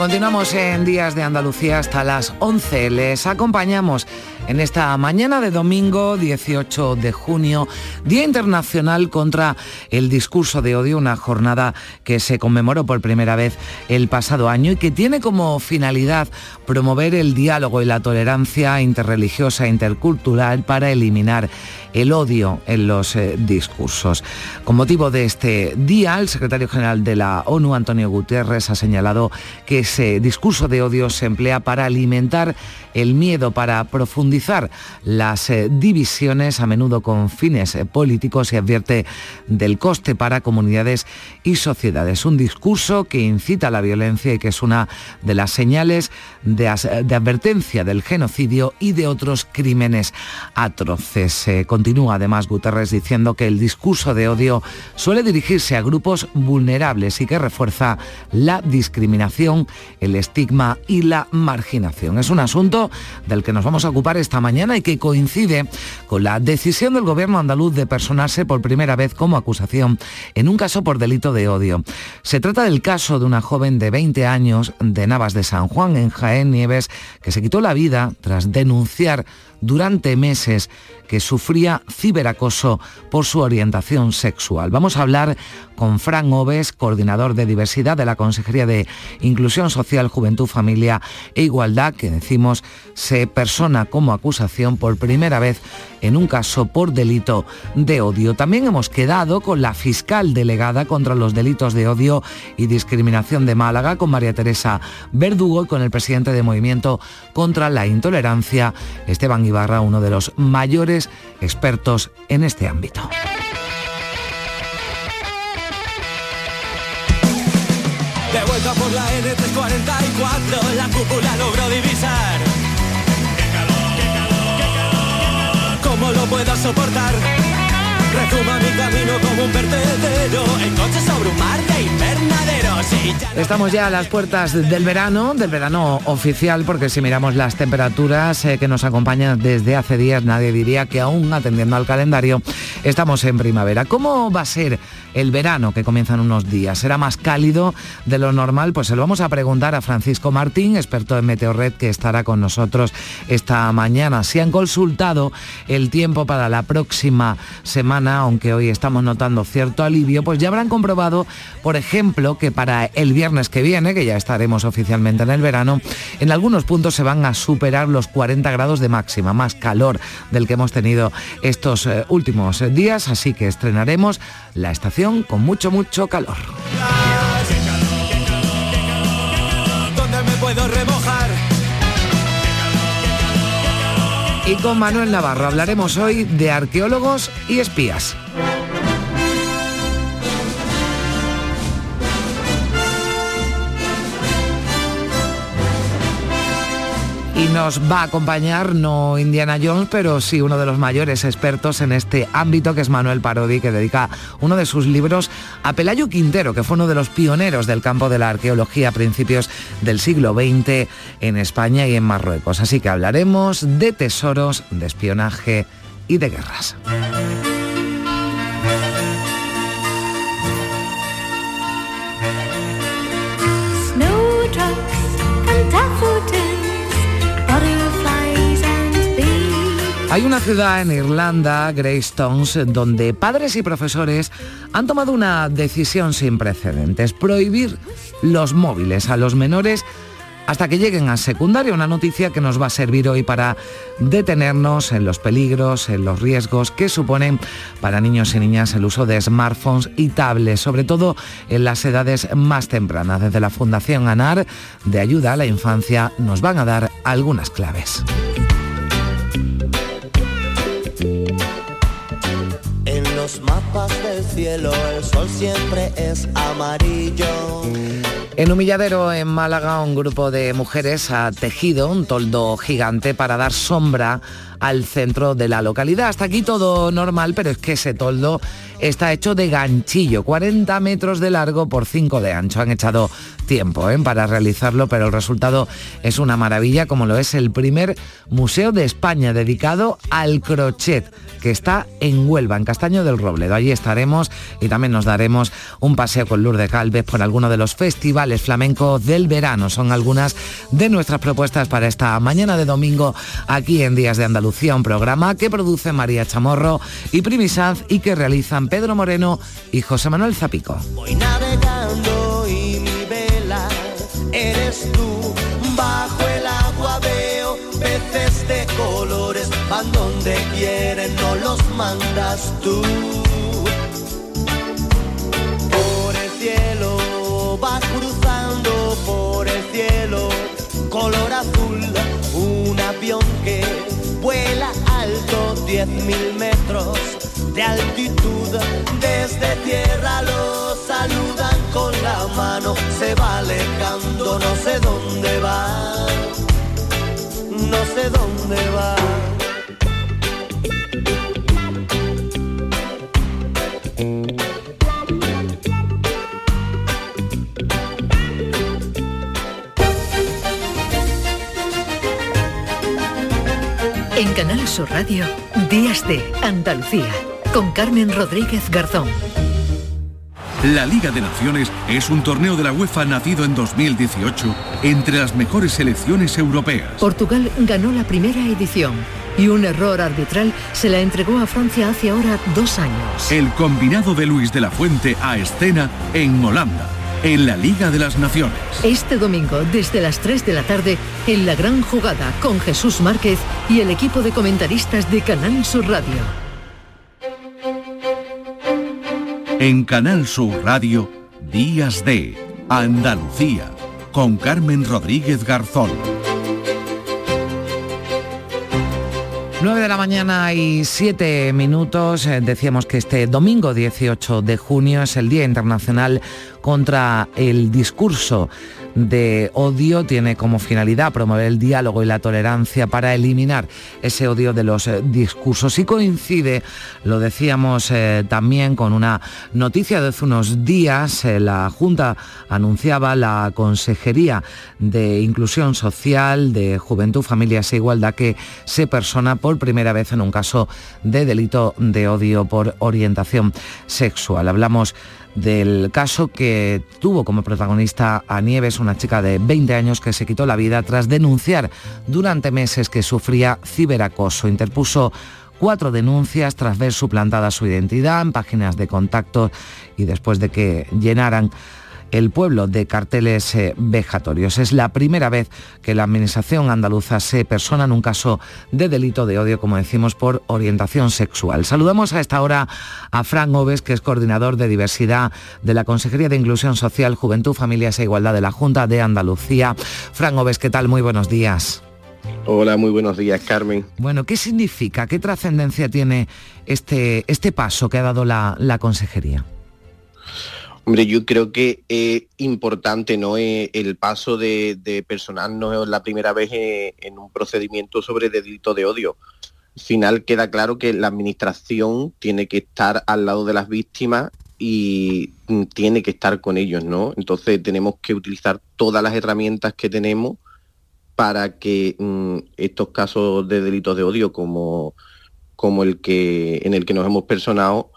Continuamos en Días de Andalucía hasta las 11. Les acompañamos en esta mañana de domingo 18 de junio, Día Internacional contra el Discurso de Odio, una jornada que se conmemoró por primera vez el pasado año y que tiene como finalidad promover el diálogo y la tolerancia interreligiosa e intercultural para eliminar el odio en los eh, discursos. Con motivo de este día, el secretario general de la ONU, Antonio Guterres, ha señalado que ese discurso de odio se emplea para alimentar el miedo, para profundizar las eh, divisiones, a menudo con fines eh, políticos, y advierte del coste para comunidades y sociedades. Un discurso que incita a la violencia y que es una de las señales de, advertencia del genocidio y de otros crímenes atroces. Continúa además Guterres diciendo que el discurso de odio suele dirigirse a grupos vulnerables y que refuerza la discriminación, el estigma y la marginación. Es un asunto del que nos vamos a ocupar esta mañana y que coincide con la decisión del gobierno andaluz de personarse por primera vez como acusación en un caso por delito de odio. Se trata del caso de una joven de 20 años de Navas de San Juan en Jaén Nieves que se quitó la vida tras denunciar durante meses que sufría ciberacoso por su orientación sexual. Vamos a hablar con Fran Oves, coordinador de diversidad de la Consejería de Inclusión Social, Juventud, Familia e Igualdad, que decimos se persona como acusación por primera vez en un caso por delito de odio. También hemos quedado con la fiscal delegada contra los delitos de odio y discriminación de Málaga, con María Teresa Verdugo y con el presidente de Movimiento contra la Intolerancia, Esteban Ibarra, uno de los mayores expertos en este ámbito. De vuelta por la N344, la cúpula logró divisar. ¡Qué calor, qué calor, qué calor! ¿Cómo lo puedo soportar? Rezuma mi camino Estamos ya a las puertas del verano, del verano oficial, porque si miramos las temperaturas eh, que nos acompañan desde hace días, nadie diría que aún atendiendo al calendario estamos en primavera. ¿Cómo va a ser el verano que comienza en unos días? ¿Será más cálido de lo normal? Pues se lo vamos a preguntar a Francisco Martín, experto en Meteorred, que estará con nosotros esta mañana. Si han consultado el tiempo para la próxima semana, aunque hoy estamos notando cierto alivio, pues ya habrán comprobado, por ejemplo, que para el viernes que viene, que ya estaremos oficialmente en el verano, en algunos puntos se van a superar los 40 grados de máxima, más calor del que hemos tenido estos eh, últimos días, así que estrenaremos la estación con mucho, mucho calor. Y con Manuel Navarro hablaremos hoy de arqueólogos y espías. Y nos va a acompañar no Indiana Jones, pero sí uno de los mayores expertos en este ámbito, que es Manuel Parodi, que dedica uno de sus libros a Pelayo Quintero, que fue uno de los pioneros del campo de la arqueología a principios del siglo XX en España y en Marruecos. Así que hablaremos de tesoros, de espionaje y de guerras. Hay una ciudad en Irlanda, Greystones, donde padres y profesores han tomado una decisión sin precedentes, prohibir los móviles a los menores hasta que lleguen a secundaria, una noticia que nos va a servir hoy para detenernos en los peligros, en los riesgos que suponen para niños y niñas el uso de smartphones y tablets, sobre todo en las edades más tempranas. Desde la Fundación ANAR de Ayuda a la Infancia nos van a dar algunas claves. Los mapas del el cielo, el sol siempre es amarillo. En Humilladero, en Málaga, un grupo de mujeres ha tejido un toldo gigante para dar sombra al centro de la localidad. Hasta aquí todo normal, pero es que ese toldo está hecho de ganchillo, 40 metros de largo por 5 de ancho. Han echado tiempo ¿eh? para realizarlo, pero el resultado es una maravilla, como lo es el primer museo de España dedicado al crochet que está en Huelva, en Castaño del Robledo. Allí estaremos y también nos daremos un paseo con Lourdes Calves por alguno de los festivales flamencos del verano. Son algunas de nuestras propuestas para esta mañana de domingo aquí en Días de Andalucía, un programa que produce María Chamorro y Primi Sanz y que realizan Pedro Moreno y José Manuel Zapico. Tú. Bajo el agua veo peces de colores, van donde quieren, no los mandas tú. Por el cielo va cruzando por el cielo, color azul, un avión que alto, 10.000 metros de altitud. Desde tierra lo saludan con la mano, se va alejando, no sé dónde va, no sé dónde va. En Canal Sur Radio, Días de Andalucía, con Carmen Rodríguez Garzón. La Liga de Naciones es un torneo de la UEFA nacido en 2018 entre las mejores selecciones europeas. Portugal ganó la primera edición y un error arbitral se la entregó a Francia hace ahora dos años. El combinado de Luis de la Fuente a escena en Holanda, en la Liga de las Naciones. Este domingo, desde las 3 de la tarde, en la gran jugada con Jesús Márquez y el equipo de comentaristas de Canal Sur Radio. En Canal Sur Radio, Días de Andalucía, con Carmen Rodríguez Garzón. 9 de la mañana y 7 minutos. Eh, Decíamos que este domingo 18 de junio es el Día Internacional contra el Discurso de Odio. Tiene como finalidad promover el diálogo y la tolerancia para eliminar ese odio de los eh, discursos. Y coincide, lo decíamos eh, también, con una noticia de hace unos días. Eh, la Junta anunciaba la Consejería de Inclusión Social, de Juventud, Familias e Igualdad que se persona por primera vez en un caso de delito de odio por orientación sexual. Hablamos del caso que tuvo como protagonista a Nieves, una chica de 20 años que se quitó la vida tras denunciar durante meses que sufría ciberacoso. Interpuso cuatro denuncias tras ver suplantada su identidad en páginas de contacto y después de que llenaran el pueblo de carteles eh, vejatorios. Es la primera vez que la Administración andaluza se persona en un caso de delito de odio, como decimos, por orientación sexual. Saludamos a esta hora a Fran Oves, que es coordinador de diversidad de la Consejería de Inclusión Social, Juventud, Familias e Igualdad de la Junta de Andalucía. Fran Oves, ¿qué tal? Muy buenos días. Hola, muy buenos días, Carmen. Bueno, ¿qué significa, qué trascendencia tiene este, este paso que ha dado la, la Consejería? Hombre, yo creo que es importante ¿no? Eh, el paso de, de personarnos la primera vez eh, en un procedimiento sobre delito de odio. Al final queda claro que la administración tiene que estar al lado de las víctimas y mm, tiene que estar con ellos, ¿no? Entonces tenemos que utilizar todas las herramientas que tenemos para que mm, estos casos de delitos de odio como, como el que en el que nos hemos personado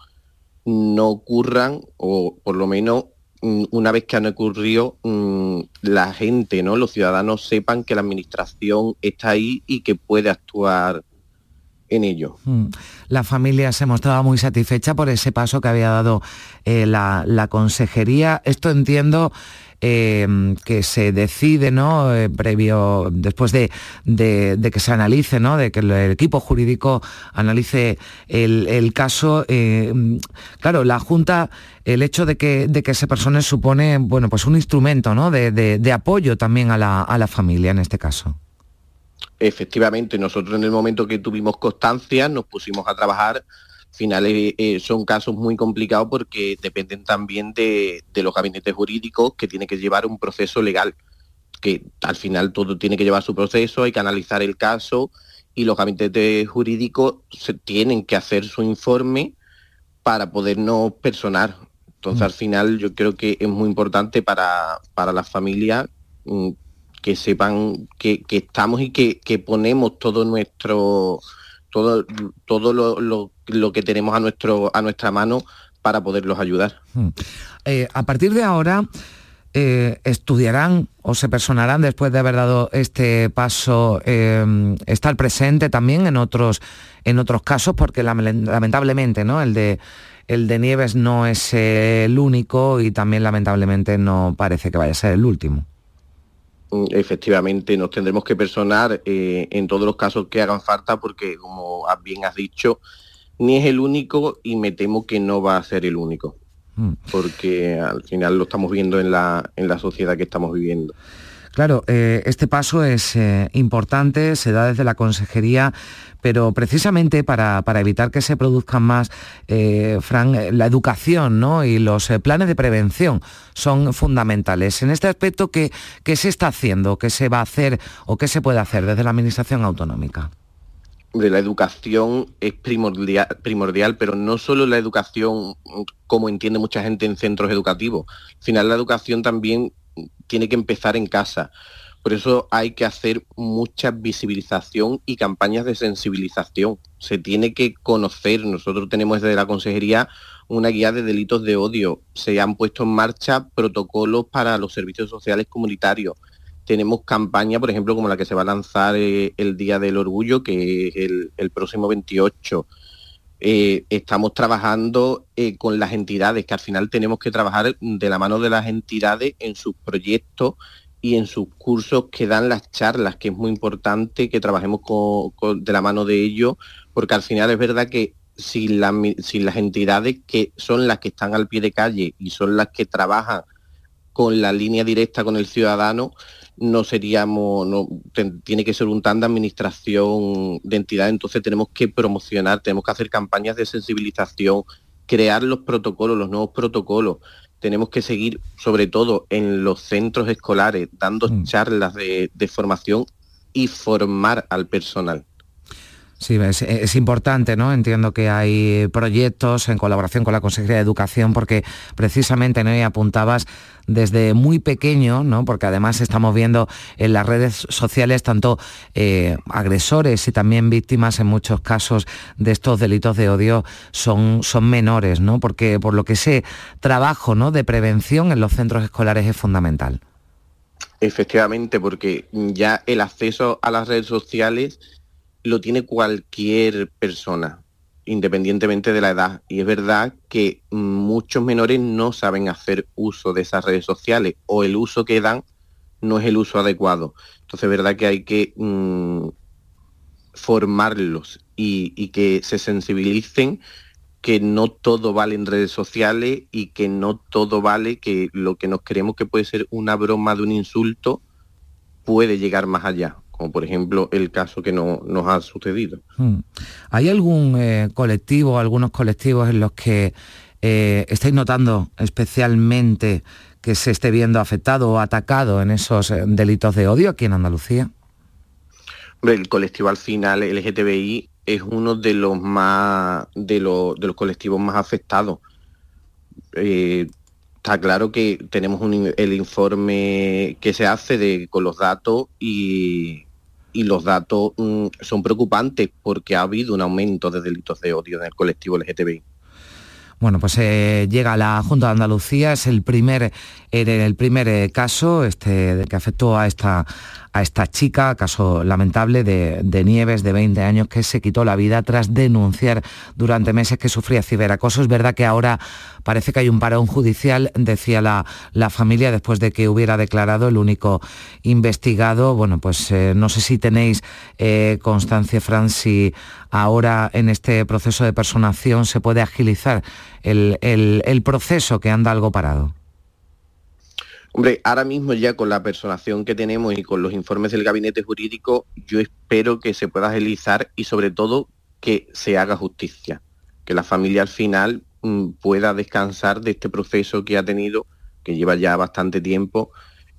no ocurran o por lo menos mm, una vez que han ocurrido mm, la gente, ¿no? Los ciudadanos sepan que la administración está ahí y que puede actuar en ello. Mm. La familia se mostraba muy satisfecha por ese paso que había dado eh, la, consejería. Esto entiendo eh, que se decide, ¿no? Eh, previo, después de, que se analice, ¿no? De que el, equipo jurídico analice el, caso. eh, claro, la Junta, el hecho de que, de que se persone supone, bueno, pues un instrumento, ¿no? De- de apoyo también a la, a la familia en este caso. Efectivamente, nosotros en el momento que tuvimos constancia nos pusimos a trabajar final eh, son casos muy complicados porque dependen también de, de los gabinetes jurídicos que tiene que llevar un proceso legal, que al final todo tiene que llevar su proceso, hay que analizar el caso y los gabinetes jurídicos se tienen que hacer su informe para podernos personar. Entonces Mm. al final yo creo que es muy importante para, para las familias mm, que sepan que, que estamos y que, que ponemos todo nuestro todo todo lo, lo- lo que tenemos a nuestro a nuestra mano para poderlos ayudar. Mm. Eh, a partir de ahora, eh, ¿estudiarán o se personarán después de haber dado este paso, eh, estar presente también en otros, en otros casos? Porque lame- lamentablemente, ¿no? El de, el de Nieves no es el único y también lamentablemente no parece que vaya a ser el último. Mm, Efectivamente, nos tendremos que personar eh, en todos los casos que hagan falta porque, como bien has dicho, ni es el único y me temo que no va a ser el único, Mm. porque al final lo estamos viendo en la, en la sociedad que estamos viviendo. Claro, eh, este paso es eh, importante, se da desde la consejería, pero precisamente para, para evitar que se produzcan más, eh, Fran, la educación ¿no? y los planes de prevención son fundamentales. En este aspecto, ¿qué, ¿qué se está haciendo? ¿Qué se va a hacer o qué se puede hacer desde la Administración Autonómica? de la educación es primordial, primordial, pero no solo la educación como entiende mucha gente en centros educativos. Al final la educación también tiene que empezar en casa. Por eso hay que hacer mucha visibilización y campañas de sensibilización. Se tiene que conocer. Nosotros tenemos desde la consejería una guía de delitos de odio. Se han puesto en marcha protocolos para los servicios sociales comunitarios tenemos campaña, por ejemplo, como la que se va a lanzar eh, el Día del Orgullo, que es el, el próximo 28. Eh, estamos trabajando eh, con las entidades, que al final tenemos que trabajar de la mano de las entidades en sus proyectos y en sus cursos que dan las charlas, que es muy importante que trabajemos con- de la mano de ellos, porque al final es verdad que si, la mi- si las entidades que son las que están al pie de calle y son las que trabajan con la línea directa con el ciudadano, no seríamos, no, ten- tiene que ser un tan de administración de entidad, entonces tenemos que promocionar, tenemos que hacer campañas de sensibilización, crear los protocolos, los nuevos protocolos. Tenemos que seguir, sobre todo en los centros escolares, dando Mm. charlas de, de formación y formar al personal. Sí, es, importante, ¿no? Entiendo que hay proyectos en colaboración con la Consejería de Educación, porque precisamente, ¿no? Apuntabas desde muy pequeño, ¿no? Porque además estamos viendo en las redes sociales tanto eh, agresores y también víctimas en muchos casos de estos delitos de odio son, son menores, ¿no? Porque por lo que sé, trabajo, ¿no? De prevención en los centros escolares es fundamental. Efectivamente, porque ya el acceso a las redes sociales lo tiene cualquier persona, independientemente de la edad. Y es verdad que muchos menores no saben hacer uso de esas redes sociales o el uso que dan no es el uso adecuado. Entonces es verdad que hay que mm, formarlos y, y que se sensibilicen que no todo vale en redes sociales y que no todo vale que lo que nos creemos que puede ser una broma de un insulto puede llegar más allá, como por ejemplo el caso que no, nos ha sucedido. Hmm. ¿Hay algún eh, colectivo, algunos colectivos en los que eh, estáis notando especialmente que se esté viendo afectado o atacado en esos eh, delitos de odio aquí en Andalucía? El colectivo al final LGTBI es uno de los más de los, de los colectivos más afectados. Eh, está claro que tenemos el informe que se hace de, con los datos y, y los datos mm, son preocupantes porque ha habido un aumento de delitos de odio en el colectivo LGTBI. Bueno, pues eh, llega la Junta de Andalucía, es el primer, eh, el primer eh, caso este, que afectó a esta, a esta chica, caso lamentable de, Nieves, de 20 años, que se quitó la vida tras denunciar durante meses que sufría ciberacoso. Es verdad que ahora parece que hay un parón judicial, decía la, la familia, después de que hubiera declarado el único investigado. Bueno, pues eh, no sé si tenéis eh, constancia, Fran, si ahora en este proceso de personación se puede agilizar el- el proceso que anda algo parado. Hombre, ahora mismo ya con la personación que tenemos y con los informes del gabinete jurídico, yo espero que se pueda agilizar y sobre todo que se haga justicia. que la familia al final mm, pueda descansar de este proceso que ha tenido, que lleva ya bastante tiempo,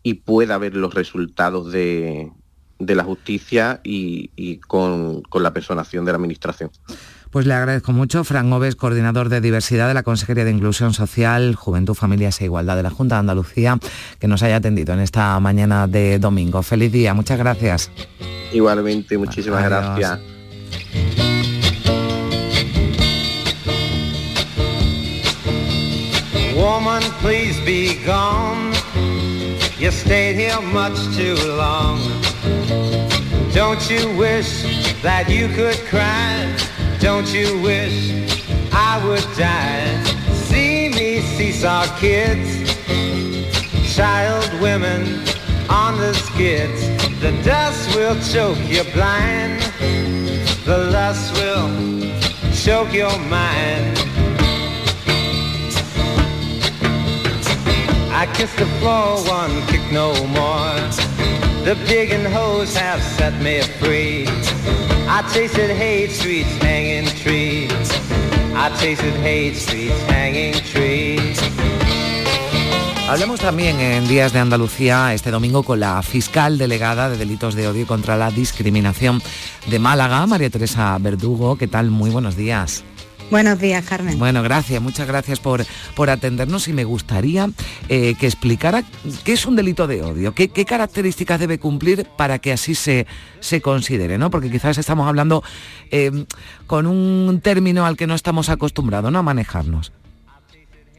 y pueda ver los resultados de, de la justicia y, con, con la personación de la Administración. Pues le agradezco mucho. Fran Oves, coordinador de diversidad de la Consejería de Inclusión Social, Juventud, Familias e Igualdad de la Junta de Andalucía, que nos haya atendido en esta mañana de domingo. Feliz día, muchas gracias. Igualmente, muchísimas gracias. Woman, please be gone. You stayed here much too long. Don't you wish that you could cry? Don't you wish I would die? See me seesaw kids, child women on the skids. The dust will choke you blind. The lust will choke your mind. I kiss the floor, one kick no more. The digging hose have set me free. I tasted hate streets, hanging trees. I tasted hate streets, hanging trees. Hablemos también en Días de Andalucía este domingo con la fiscal delegada de delitos de odio contra la discriminación de Málaga, María Teresa Verdugo. ¿Qué tal? Muy buenos días. Buenos días, Carmen. Bueno, gracias, muchas gracias por, por atendernos y me gustaría eh, que explicara qué es un delito de odio, qué, qué, características debe cumplir para que así se, se considere, ¿no? Porque quizás estamos hablando eh, con un término al que no estamos acostumbrados ¿no? a manejarnos.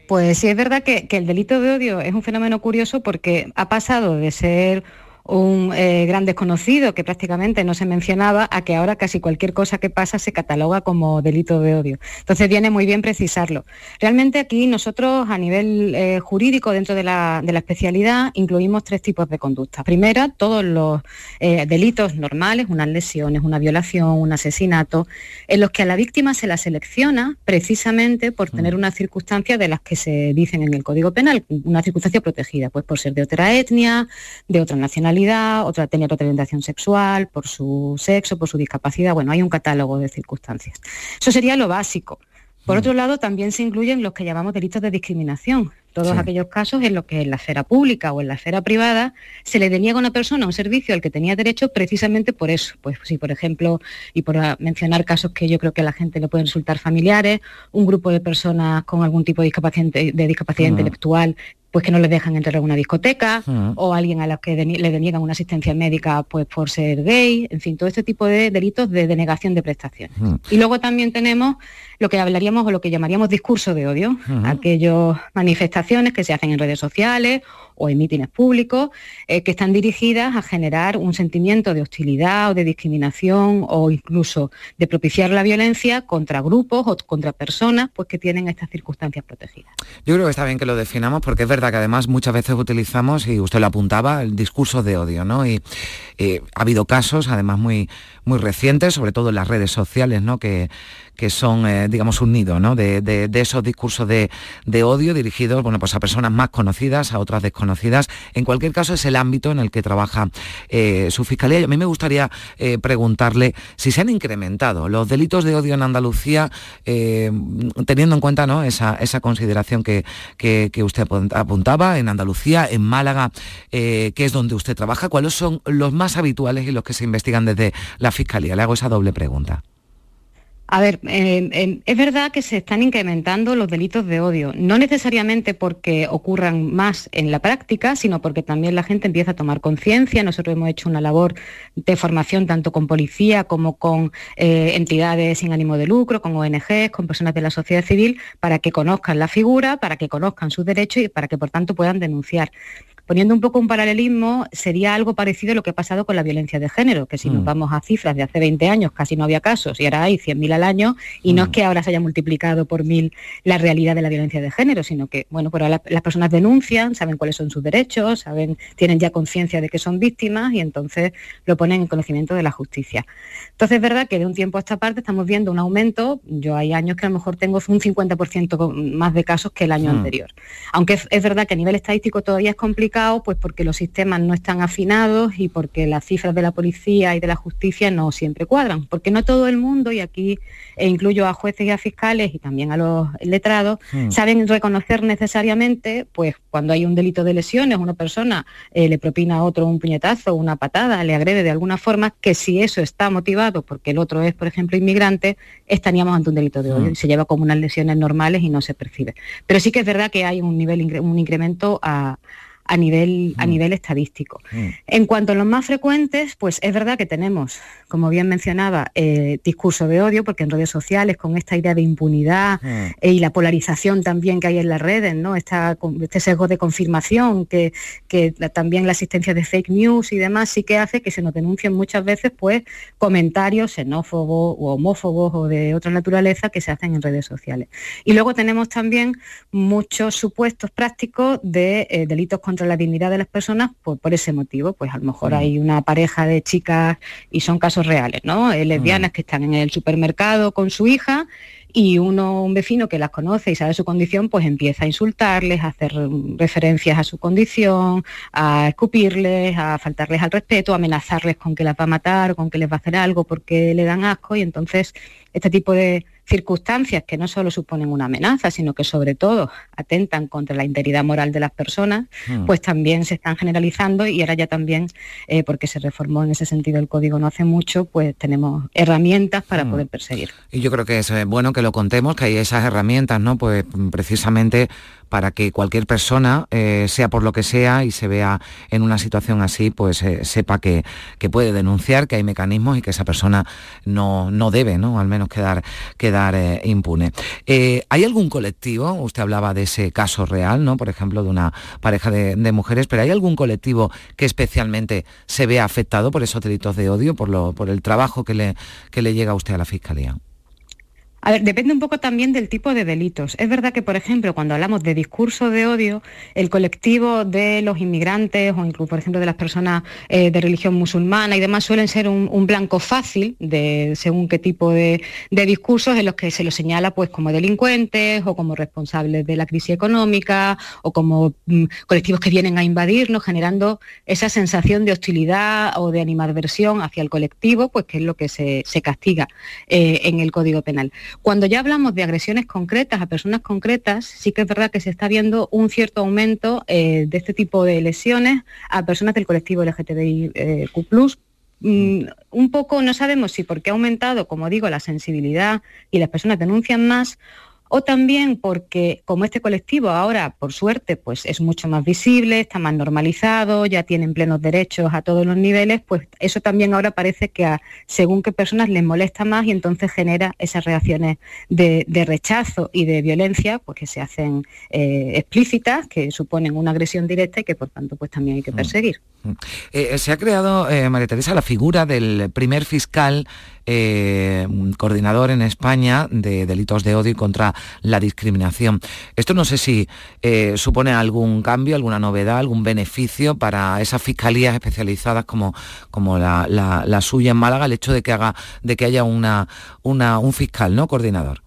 Pues sí, es verdad que, que el delito de odio es un fenómeno curioso porque ha pasado de ser un eh, gran desconocido que prácticamente no se mencionaba, a que ahora casi cualquier cosa que pasa se cataloga como delito de odio. Entonces viene muy bien precisarlo. Realmente aquí nosotros a nivel eh, jurídico dentro de la, especialidad incluimos tres tipos de conducta. Primera, todos los eh, delitos normales, unas lesiones, una violación, un asesinato, en los que a la víctima se la selecciona precisamente por tener mm. una circunstancia de las que se dicen en el Código Penal, una circunstancia protegida, pues por ser de otra etnia, de otra nacionalidad otra tener otra orientación sexual, por su sexo, por su discapacidad. Bueno, hay un catálogo de circunstancias. Eso sería lo básico. Por mm. otro lado, también se incluyen los que llamamos delitos de discriminación, todos aquellos casos en los que en la esfera pública o en la esfera privada se le deniega a una persona un servicio al que tenía derecho precisamente por eso. Pues si, por ejemplo, y por mencionar casos que yo creo que a la gente le pueden resultar familiares, un grupo de personas con algún tipo de discapacidad, de discapacidad intelectual pues que no les dejan entrar a una discoteca o alguien a la que le deniegan una asistencia médica pues por ser gay, en fin, todo este tipo de delitos de denegación de prestaciones. Y luego también tenemos lo que hablaríamos o lo que llamaríamos discurso de odio, aquellas manifestaciones que se hacen en redes sociales o en mítines públicos eh, que están dirigidas a generar un sentimiento de hostilidad o de discriminación o incluso de propiciar la violencia contra grupos o contra personas pues, que tienen estas circunstancias protegidas. Yo creo que está bien que lo definamos porque es verdad que además muchas veces utilizamos, y usted lo apuntaba, el discurso de odio, ¿no? Y eh, ha habido casos además muy, muy recientes, sobre todo en las redes sociales, ¿no? Que, que son, eh, digamos, un nido ¿no? de, esos discursos de, odio dirigidos bueno, pues a personas más conocidas, a otras desconocidas. En cualquier caso, es el ámbito en el que trabaja eh, su fiscalía. A mí me gustaría eh, preguntarle si se han incrementado los delitos de odio en Andalucía, teniendo en cuenta ¿no? esa, esa consideración que, que, usted apuntaba, en Andalucía, en Málaga, que es donde usted trabaja. ¿Cuáles son los más habituales y los que se investigan desde la fiscalía? Le hago esa doble pregunta. A ver, es verdad que se están incrementando los delitos de odio, no necesariamente porque ocurran más en la práctica, sino porque también la gente empieza a tomar conciencia. Nosotros hemos hecho una labor de formación tanto con policía como con eh, entidades sin ánimo de lucro, con ONGs, con personas de la sociedad civil, para que conozcan la figura, para que conozcan sus derechos y para que por tanto puedan denunciar. Poniendo un poco un paralelismo, sería algo parecido a lo que ha pasado con la violencia de género, que si nos mm. vamos a cifras de hace 20 años casi no había casos y ahora hay 100.000 al año y no es mm. que ahora se haya multiplicado por mil la realidad de la violencia de género, sino que, bueno, pues las personas denuncian, saben cuáles son sus derechos, saben, tienen ya conciencia de que son víctimas y entonces lo ponen en conocimiento de la justicia. Entonces es verdad que de un tiempo a esta parte estamos viendo un aumento, yo hay años que a lo mejor tengo un 50% más de casos que el año mm. anterior. Aunque es, es verdad que a nivel estadístico todavía es complicado, pues porque los sistemas no están afinados y porque las cifras de la policía y de la justicia no siempre cuadran, porque no todo el mundo, y aquí incluyo a jueces y a fiscales y también a los letrados, Hmm. saben reconocer necesariamente, pues cuando hay un delito de lesiones, una persona eh, le propina a otro un puñetazo, una patada, le agrede de alguna forma, que si eso está motivado porque el otro es, por ejemplo, inmigrante, estaríamos ante un delito de odio Hmm. y se lleva como unas lesiones normales y no se percibe. Pero sí que es verdad que hay un nivel un incremento a, a nivel, a nivel estadístico. En cuanto a los más frecuentes, pues es verdad que tenemos, como bien mencionaba, eh, discurso de odio, porque en redes sociales, con esta idea de impunidad eh, y la polarización también que hay en las redes, ¿no? Esta, este sesgo de confirmación, que, que la- también la existencia de fake news y demás sí que hace que se nos denuncien muchas veces pues comentarios xenófobos o homófobos o de otra naturaleza que se hacen en redes sociales. Y luego tenemos también muchos supuestos prácticos de eh, delitos contra la dignidad de las personas por, por ese motivo. Pues a lo mejor hay una pareja de chicas y son casos reales, ¿no? Eh, lesbianas que están en el supermercado con su hija y uno, un vecino que las conoce y sabe su condición, pues empieza a insultarles, a hacer mm, referencias a su condición, a escupirles, a faltarles al respeto, a amenazarles con que las va a matar, con que les va a hacer algo porque le dan asco y entonces este tipo de circunstancias que no solo suponen una amenaza, sino que sobre todo atentan contra la integridad moral de las personas, Hmm. pues también se están generalizando y ahora ya también, eh, porque se reformó en ese sentido el código no hace mucho, pues tenemos herramientas para Hmm. poder perseguir. Y yo creo que es eh, bueno que lo contemos, que hay esas herramientas, ¿no? Pues precisamente para que cualquier persona, eh, sea por lo que sea, y se vea en una situación así, pues eh, sepa que, que puede denunciar, que hay mecanismos y que esa persona no, no debe, ¿no? Al menos quedar, quedar eh, impune. ¿Hay algún colectivo? Usted hablaba de ese caso real, ¿no? Por ejemplo, de una pareja de, de mujeres, pero ¿hay algún colectivo que especialmente se vea afectado por esos delitos de odio, por, lo, por el trabajo que le, que le llega a usted a la Fiscalía? A ver, depende un poco también del tipo de delitos. Es verdad que, por ejemplo, cuando hablamos de discurso de odio, el colectivo de los inmigrantes o incluso, por ejemplo, de las personas eh, de religión musulmana y demás suelen ser un, blanco fácil de según qué tipo de, discursos en los que se los señala pues como delincuentes o como responsables de la crisis económica o como mm, colectivos que vienen a invadirnos, generando esa sensación de hostilidad o de animadversión hacia el colectivo, pues que es lo que se, se castiga eh, en el Código Penal. Cuando ya hablamos de agresiones concretas a personas concretas, sí que es verdad que se está viendo un cierto aumento eh, de este tipo de lesiones a personas del colectivo LGTBIQ+. Mm, un poco no sabemos si porque ha aumentado, como digo, la sensibilidad y las personas denuncian más o también porque como este colectivo ahora, por suerte, pues es mucho más visible, está más normalizado, ya tienen plenos derechos a todos los niveles, pues eso también ahora parece que a según qué personas les molesta más y entonces genera esas reacciones de, de rechazo y de violencia, pues que se hacen eh, explícitas, que suponen una agresión directa y que por tanto pues también hay que perseguir. Eh, se ha creado, eh, María Teresa, la figura del primer fiscal eh, coordinador en España de delitos de odio y contra la discriminación. Esto no sé si eh, supone algún cambio, alguna novedad, algún beneficio para esas fiscalías especializadas como, como la, la- suya en Málaga, el hecho de que haga, de que haya un fiscal, ¿no? Coordinador.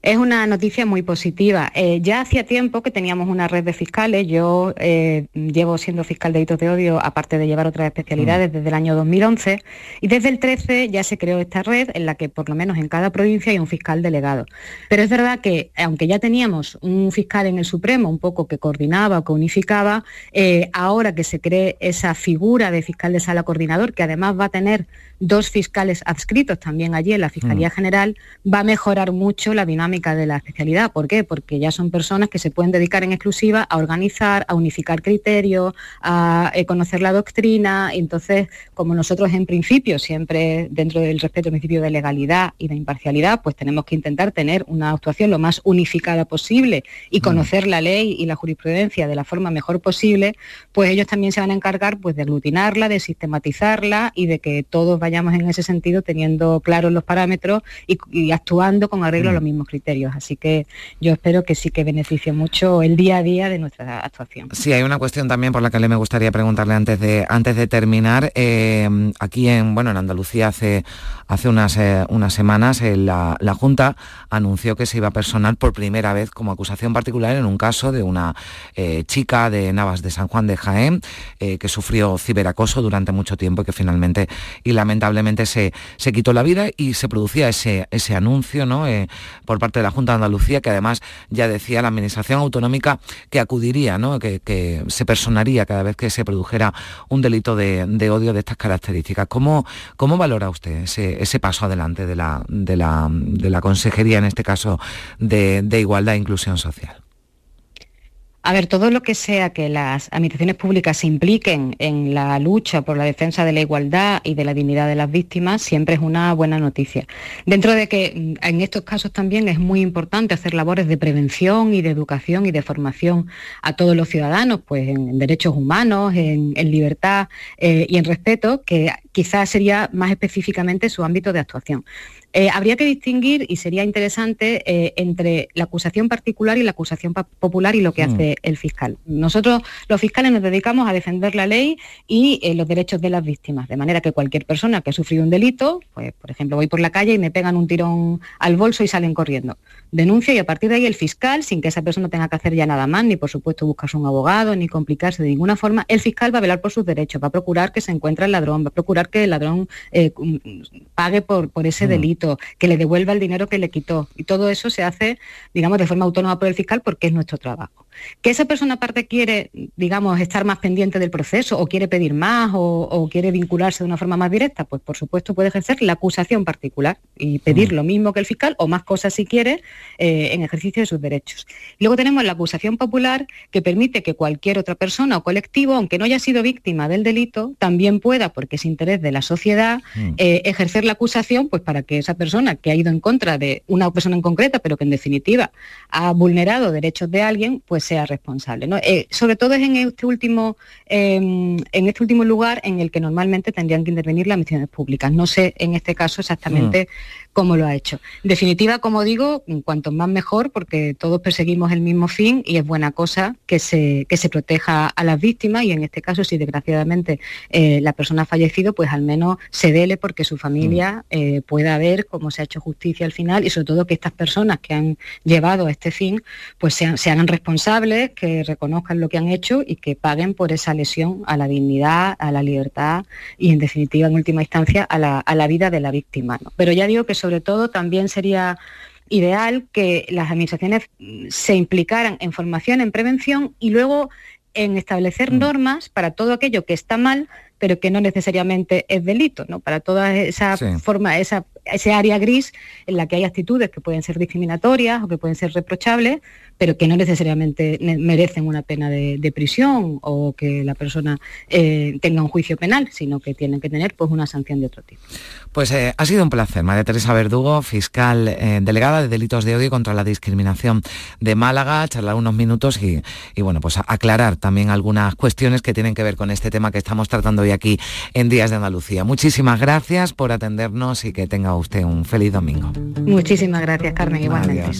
Es una noticia muy positiva. Eh, ya hacía tiempo que teníamos una red de fiscales. Yo eh, llevo siendo fiscal de delitos de odio, aparte de llevar otras especialidades, desde el año 2011. Y desde el 13 ya se creó esta red en la que por lo menos en cada provincia hay un fiscal delegado. Pero es verdad que, aunque ya teníamos un fiscal en el Supremo, un poco que coordinaba o que unificaba, eh, ahora que se cree esa figura de fiscal de sala coordinador, que además va a tener dos fiscales adscritos también allí en la Fiscalía Mm. General, va a mejorar mucho la dinámica de la especialidad. ¿Por qué? Porque ya son personas que se pueden dedicar en exclusiva a organizar, a unificar criterios, a eh, conocer la doctrina. Entonces, como nosotros en principio, siempre dentro del respeto al principio de legalidad y de imparcialidad, pues tenemos que intentar tener una actuación lo más unificada posible y conocer la ley y la jurisprudencia de la forma mejor posible, pues ellos también se van a encargar pues de aglutinarla, de sistematizarla y de que todos vayamos en ese sentido teniendo claros los parámetros y, y actuando con arreglo a los mismos criterios. criterios. Así que yo espero que sí que beneficie mucho el día a día de nuestra actuación. Sí, hay una cuestión también por la que le me gustaría preguntarle antes de, antes de terminar. Eh, aquí en, bueno, en Andalucía hace, hace unas, eh, unas semanas eh, la, Junta anunció que se iba a personar por primera vez como acusación particular en un caso de una chica de Navas de San Juan de Jaén que sufrió ciberacoso durante mucho tiempo y que finalmente y lamentablemente se, se quitó la vida y se producía ese, ese anuncio ¿no? por parte de la Junta de Andalucía que además ya decía la Administración Autonómica que acudiría, ¿no? que, que se personaría cada vez que se produjera un delito de, odio de estas características. ¿Cómo, cómo valora usted ese, paso adelante de la, de, la, Consejería, en este caso, de, de Igualdad e Inclusión Social? A ver, todo lo que sea que las administraciones públicas se impliquen en la lucha por la defensa de la igualdad y de la dignidad de las víctimas siempre es una buena noticia. Dentro de que mm, en estos casos también es muy importante hacer labores de prevención y de educación y de formación a todos los ciudadanos, pues en, derechos humanos, en, libertad eh, y en respeto, que quizás sería más específicamente su ámbito de actuación. Eh, habría que distinguir, y sería interesante, eh, entre la acusación particular y la acusación popular y lo que mm. hace el fiscal. Nosotros, los fiscales, nos dedicamos a defender la ley y eh, los derechos de las víctimas, de manera que cualquier persona que ha sufrido un delito, pues, por ejemplo, voy por la calle y me pegan un tirón al bolso y salen corriendo. Denuncia y a partir de ahí el fiscal, sin que esa persona tenga que hacer ya nada más, ni por supuesto buscarse un abogado, ni complicarse de ninguna forma, el fiscal va a velar por sus derechos, va a procurar que se encuentre el ladrón, va a procurar que el ladrón pague por, por ese mm. delito que le devuelva el dinero que le quitó. Y todo eso se hace, digamos, de forma autónoma por el fiscal porque es nuestro trabajo. Que esa persona aparte quiere, digamos, estar más pendiente del proceso o quiere pedir más o, quiere vincularse de una forma más directa, pues por supuesto puede ejercer la acusación particular y pedir mm. lo mismo que el fiscal o más cosas si quiere eh, en ejercicio de sus derechos. Luego tenemos la acusación popular que permite que cualquier otra persona o colectivo, aunque no haya sido víctima del delito, también pueda, porque es interés de la sociedad, mm. eh, ejercer la acusación pues para que esa persona que ha ido en contra de una persona en concreta, pero que en definitiva ha vulnerado derechos de alguien, pues sea responsable. Eh, sobre todo es en este último em, en este último lugar en el que normalmente tendrían que intervenir las misiones públicas. No sé en este caso exactamente mm cómo lo ha hecho. En definitiva, como digo, cuanto más mejor, porque todos perseguimos el mismo fin y es buena cosa que se, que se proteja a las víctimas y en este caso, si desgraciadamente eh, la persona ha fallecido, pues al menos se dele porque su familia mm. eh, pueda ver cómo se ha hecho justicia al final y sobre todo que estas personas que han llevado a este fin, pues sean, se hagan responsables, que reconozcan lo que han hecho y que paguen por esa lesión a la dignidad, a la libertad y en definitiva, en última instancia, a la, a la vida de la víctima. Pero ya digo que sobre todo también sería ideal que las administraciones se implicaran en formación, en prevención y luego en establecer mm. normas para todo aquello que está mal, pero que no necesariamente es delito, ¿no? Para toda esa forma, esa, ese área gris en la que hay actitudes que pueden ser discriminatorias o que pueden ser reprochables, pero que no necesariamente merecen una pena de, prisión o que la persona eh, tenga un juicio penal, sino que tienen que tener pues una sanción de otro tipo. Pues eh, ha sido un placer, María Teresa Verdugo, fiscal eh, delegada de delitos de odio contra la discriminación de Málaga, charlar unos minutos y, bueno, pues aclarar también algunas cuestiones que tienen que ver con este tema que estamos tratando hoy aquí en Días de Andalucía. Muchísimas gracias por atendernos y que tenga usted un feliz domingo. Muchísimas gracias, Carmen, igualmente.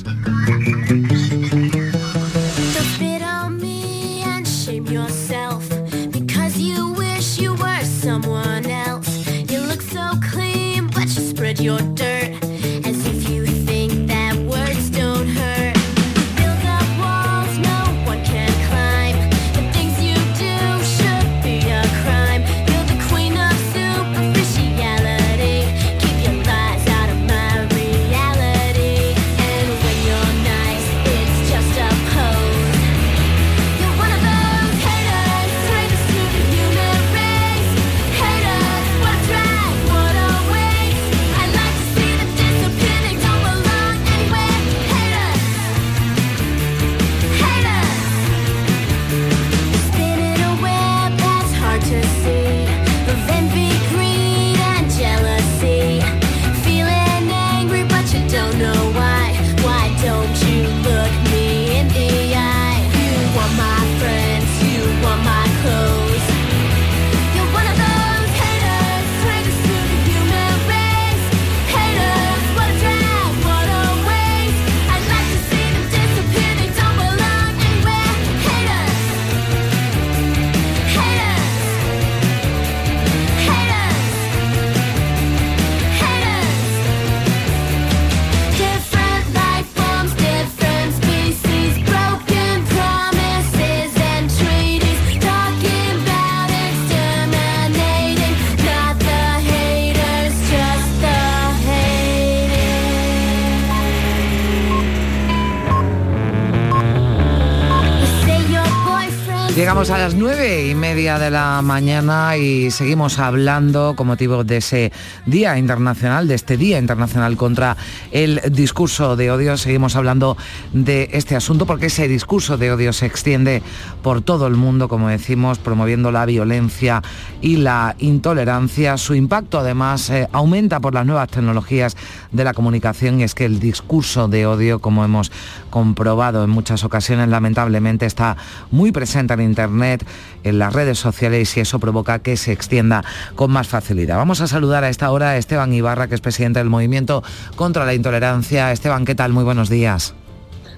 Llegamos a las nueve y media de la mañana y seguimos hablando con motivo de ese Día Internacional, de este Día Internacional contra el discurso de odio. Seguimos hablando de este asunto porque ese discurso de odio se extiende por todo el mundo, como decimos, promoviendo la violencia y la intolerancia. Su impacto además eh, aumenta por las nuevas tecnologías de la comunicación y es que el discurso de odio, como hemos comprobado en muchas ocasiones, lamentablemente está muy presente en Internet, en las redes sociales y eso provoca que se extienda con más facilidad. Vamos a saludar a esta hora a Esteban Ibarra, que es presidente del Movimiento contra la Intolerancia. Esteban, ¿qué tal? Muy buenos días.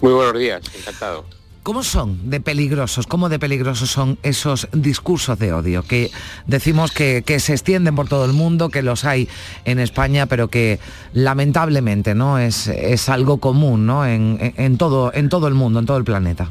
Muy buenos días, encantado. ¿Cómo son de peligrosos? ¿Cómo de peligrosos son esos discursos de odio que decimos que, se extienden por todo el mundo, que los hay en España, pero que lamentablemente no es, es algo común ¿no? en, todo, en todo el mundo, en todo el planeta?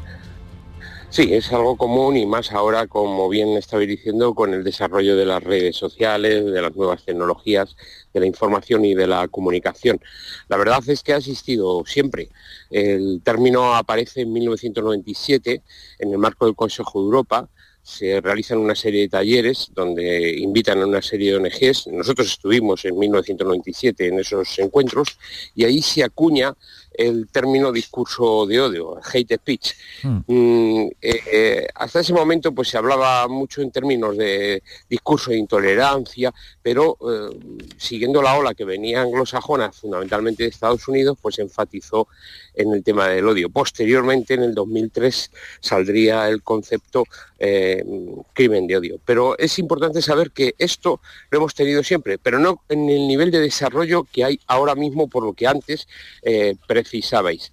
Sí, es algo común y más ahora, como bien estabais diciendo, con el desarrollo de las redes sociales, de las nuevas tecnologías, de la información y de la comunicación. La verdad es que ha existido siempre. El término aparece en 1997 en el marco del Consejo de Europa se realizan una serie de talleres donde invitan a una serie de ONGs. Nosotros estuvimos en 1997 en esos encuentros y ahí se acuña el término discurso de odio, hate speech. Hmm. Mm, eh, eh, hasta ese momento pues se hablaba mucho en términos de discurso de intolerancia, pero eh, siguiendo la ola que venía anglosajona, fundamentalmente de Estados Unidos, pues enfatizó en el tema del odio. Posteriormente, en el 2003, saldría el concepto crimen de odio. Pero es importante saber que esto lo hemos tenido siempre, pero no en el nivel de desarrollo que hay ahora mismo por lo que antes precisabais.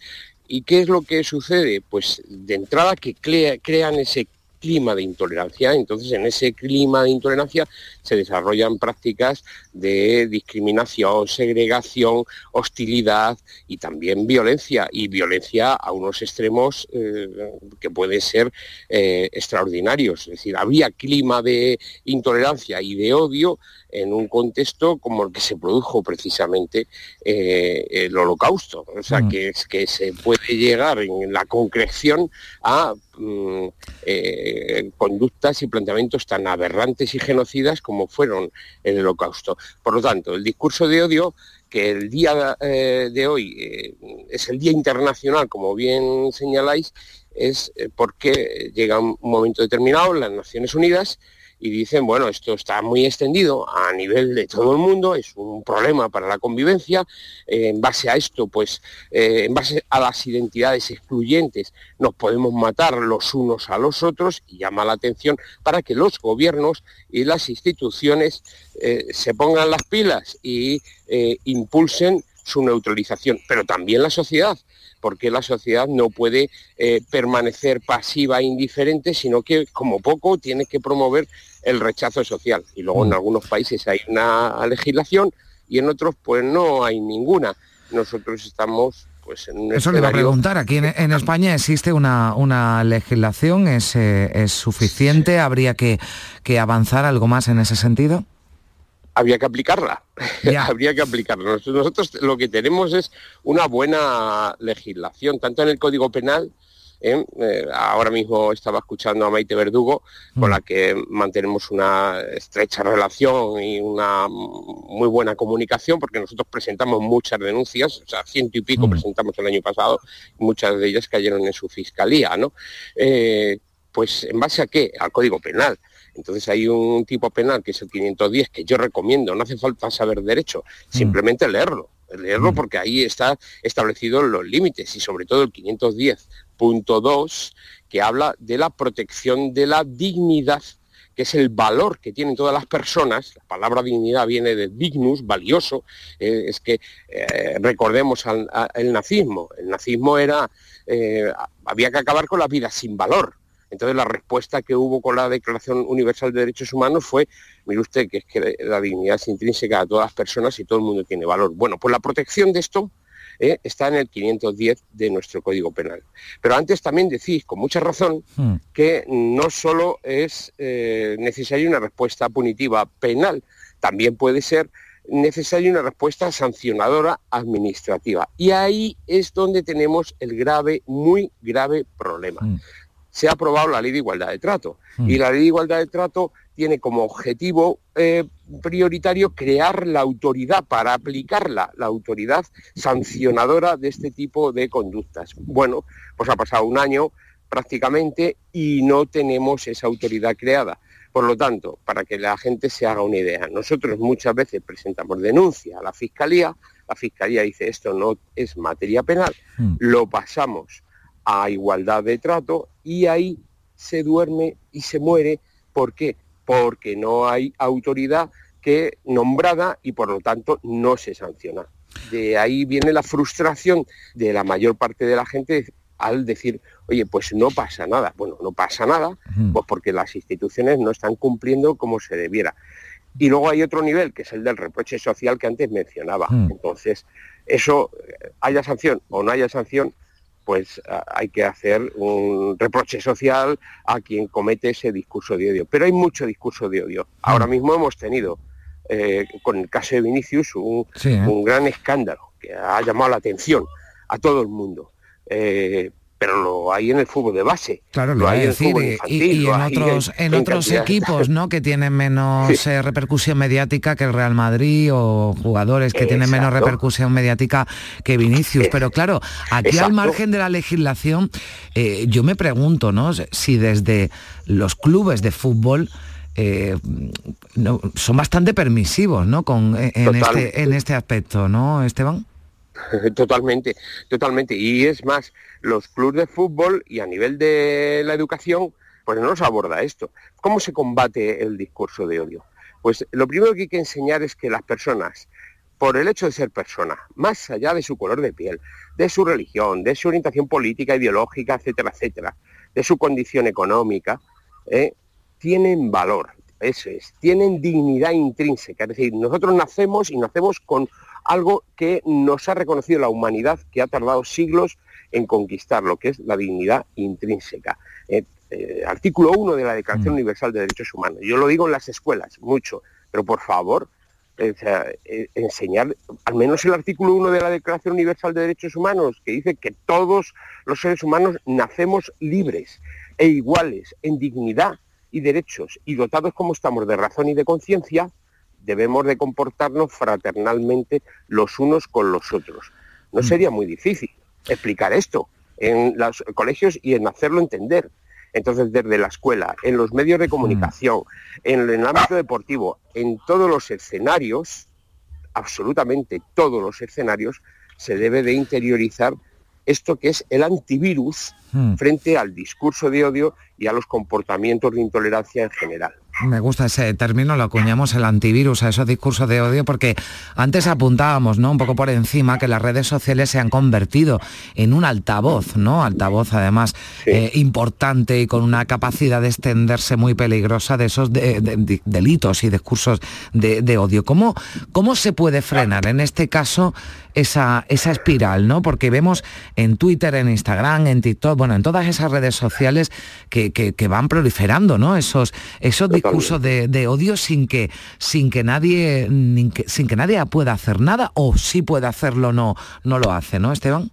¿Y qué es lo que sucede? Pues de entrada que crean ese clima de intolerancia. Entonces, en ese clima de intolerancia se desarrollan prácticas de discriminación, segregación, hostilidad y también violencia. Y violencia a unos extremos eh, que pueden ser eh, extraordinarios. Es decir, había clima de intolerancia y de odio en un contexto como el que se produjo precisamente eh, el holocausto. O sea, mm. que, es, que se puede llegar en la concreción a mm, eh, conductas y planteamientos tan aberrantes y genocidas como fueron el holocausto. Por lo tanto, el discurso de odio que el día eh, de hoy es el Día Internacional, como bien señaláis, es porque llega un momento determinado, las Naciones Unidas y dicen, bueno, esto está muy extendido a nivel de todo el mundo, es un problema para la convivencia, eh, en base a esto, pues, eh, en base a las identidades excluyentes, nos podemos matar los unos a los otros y llama la atención para que los gobiernos y las instituciones eh, se pongan las pilas y impulsen su neutralización, pero también la sociedad porque la sociedad no puede eh, permanecer pasiva e indiferente, sino que como poco tiene que promover el rechazo social. Y luego en mm. algunos países hay una legislación y en otros pues no hay ninguna. Nosotros estamos pues en un Eso le iba a preguntar, aquí en, España existe una, legislación, ¿Es, eh, ¿es, suficiente? ¿Habría que, que avanzar algo más en ese sentido? Había que aplicarla, habría que aplicarla. Nosotros lo que tenemos es una buena legislación, tanto en el Código Penal, ¿eh? Eh, ahora mismo estaba escuchando a Maite Verdugo, con mm. la que mantenemos una estrecha relación y una muy buena comunicación, porque nosotros presentamos muchas denuncias, o sea, ciento y pico mm. presentamos el año pasado, muchas de ellas cayeron en su fiscalía, ¿no? Eh, pues en base a qué? Al Código Penal. Entonces hay un tipo penal que es el 510 que yo recomiendo, no hace falta saber derecho, mm. simplemente leerlo, leerlo mm. porque ahí está establecido los límites y sobre todo el 510.2 que habla de la protección de la dignidad que es el valor que tienen todas las personas, la palabra dignidad viene de dignus, valioso, eh, es que eh, recordemos el nazismo, el nazismo era, eh, había que acabar con la vida sin valor, entonces la respuesta que hubo con la Declaración Universal de Derechos Humanos fue, mire usted, que es que la dignidad es intrínseca a todas las personas y todo el mundo tiene valor. Bueno, pues la protección de esto eh, está en el 510 de nuestro Código Penal. Pero antes también decís, con mucha razón, hmm. que no solo es eh, necesaria una respuesta punitiva penal, también puede ser necesaria una respuesta sancionadora administrativa. Y ahí es donde tenemos el grave, muy grave problema. Hmm se ha aprobado la ley de igualdad de trato. Mm. Y la ley de igualdad de trato tiene como objetivo eh, prioritario crear la autoridad para aplicarla, la autoridad sancionadora de este tipo de conductas. Bueno, pues ha pasado un año prácticamente y no tenemos esa autoridad creada. Por lo tanto, para que la gente se haga una idea, nosotros muchas veces presentamos denuncia a la Fiscalía, la Fiscalía dice esto no es materia penal, lo pasamos a igualdad de trato y ahí se duerme y se muere. ¿Por qué? Porque no hay autoridad que nombrada y por lo tanto no se sanciona. De ahí viene la frustración de la mayor parte de la gente al decir, oye, pues no pasa nada. Bueno, no pasa nada, pues porque las instituciones no están cumpliendo como se debiera. Y luego hay otro nivel, que es el del reproche social que antes mencionaba. Entonces, eso, eh, haya sanción o no haya sanción, pues hay que hacer un reproche social a quien comete ese discurso de odio. Pero hay mucho discurso de odio. Ahora mismo hemos tenido, eh, con el caso de Vinicius, un, Sí, ¿eh? un gran escándalo que ha llamado la atención a todo el mundo. Eh, pero lo hay en el fútbol de base. Claro, lo lo hay en el decir, fútbol y, infantil, y- y lo en otros, en en otros equipos, ¿no? Que tienen menos eh, repercusión mediática que el Real Madrid o jugadores que tienen menos repercusión mediática que Vinicius. Pero claro, aquí al margen de la legislación, eh, yo me pregunto, ¿no? Si desde los clubes de fútbol eh, no- son bastante permisivos, ¿no? Con, en, Total. este, en este aspecto, ¿no, Esteban? Totalmente, totalmente. Y es más, los clubes de fútbol y a nivel de la educación, pues no se aborda esto. ¿Cómo se combate el discurso de odio? Pues lo primero que hay que enseñar es que las personas, por el hecho de ser personas, más allá de su color de piel, de su religión, de su orientación política, ideológica, etcétera, etcétera, de su condición económica, eh, tienen valor, eso es, tienen dignidad intrínseca. Es decir, nosotros nacemos y nacemos con algo que nos ha reconocido la humanidad, que ha tardado siglos en conquistar, lo que es la dignidad intrínseca. Eh, eh, artículo 1 de la Declaración Universal de Derechos Humanos. Yo lo digo en las escuelas, mucho, pero por favor, eh, o sea, eh, enseñar al menos el artículo 1 de la Declaración Universal de Derechos Humanos, que dice que todos los seres humanos nacemos libres e iguales en dignidad y derechos y dotados como estamos de razón y de conciencia, debemos de comportarnos fraternalmente los unos con los otros. No sería muy difícil explicar esto en los colegios y en hacerlo entender. Entonces, desde la escuela, en los medios de comunicación, en el ámbito deportivo, en todos los escenarios, absolutamente todos los escenarios, se debe de interiorizar esto que es el antivirus Hmm. frente al discurso de odio y a los comportamientos de intolerancia en general. Me gusta ese término, lo acuñamos el antivirus a esos discursos de odio, porque antes apuntábamos, ¿no? Un poco por encima que las redes sociales se han convertido en un altavoz, ¿no? Altavoz además eh, importante y con una capacidad de extenderse muy peligrosa de esos de- de- de- delitos y discursos de, de odio. ¿Cómo, ¿Cómo se puede frenar en este caso esa, esa espiral, ¿no? Porque vemos en Twitter, en Instagram, en TikTok, bueno, en todas esas redes sociales que, que- que van proliferando, ¿no? Esos, esos discursos de, de odio sin que, sin que nadie, sin que nadie pueda hacer nada, o sí puede hacerlo, no, no lo hace, ¿no, Esteban?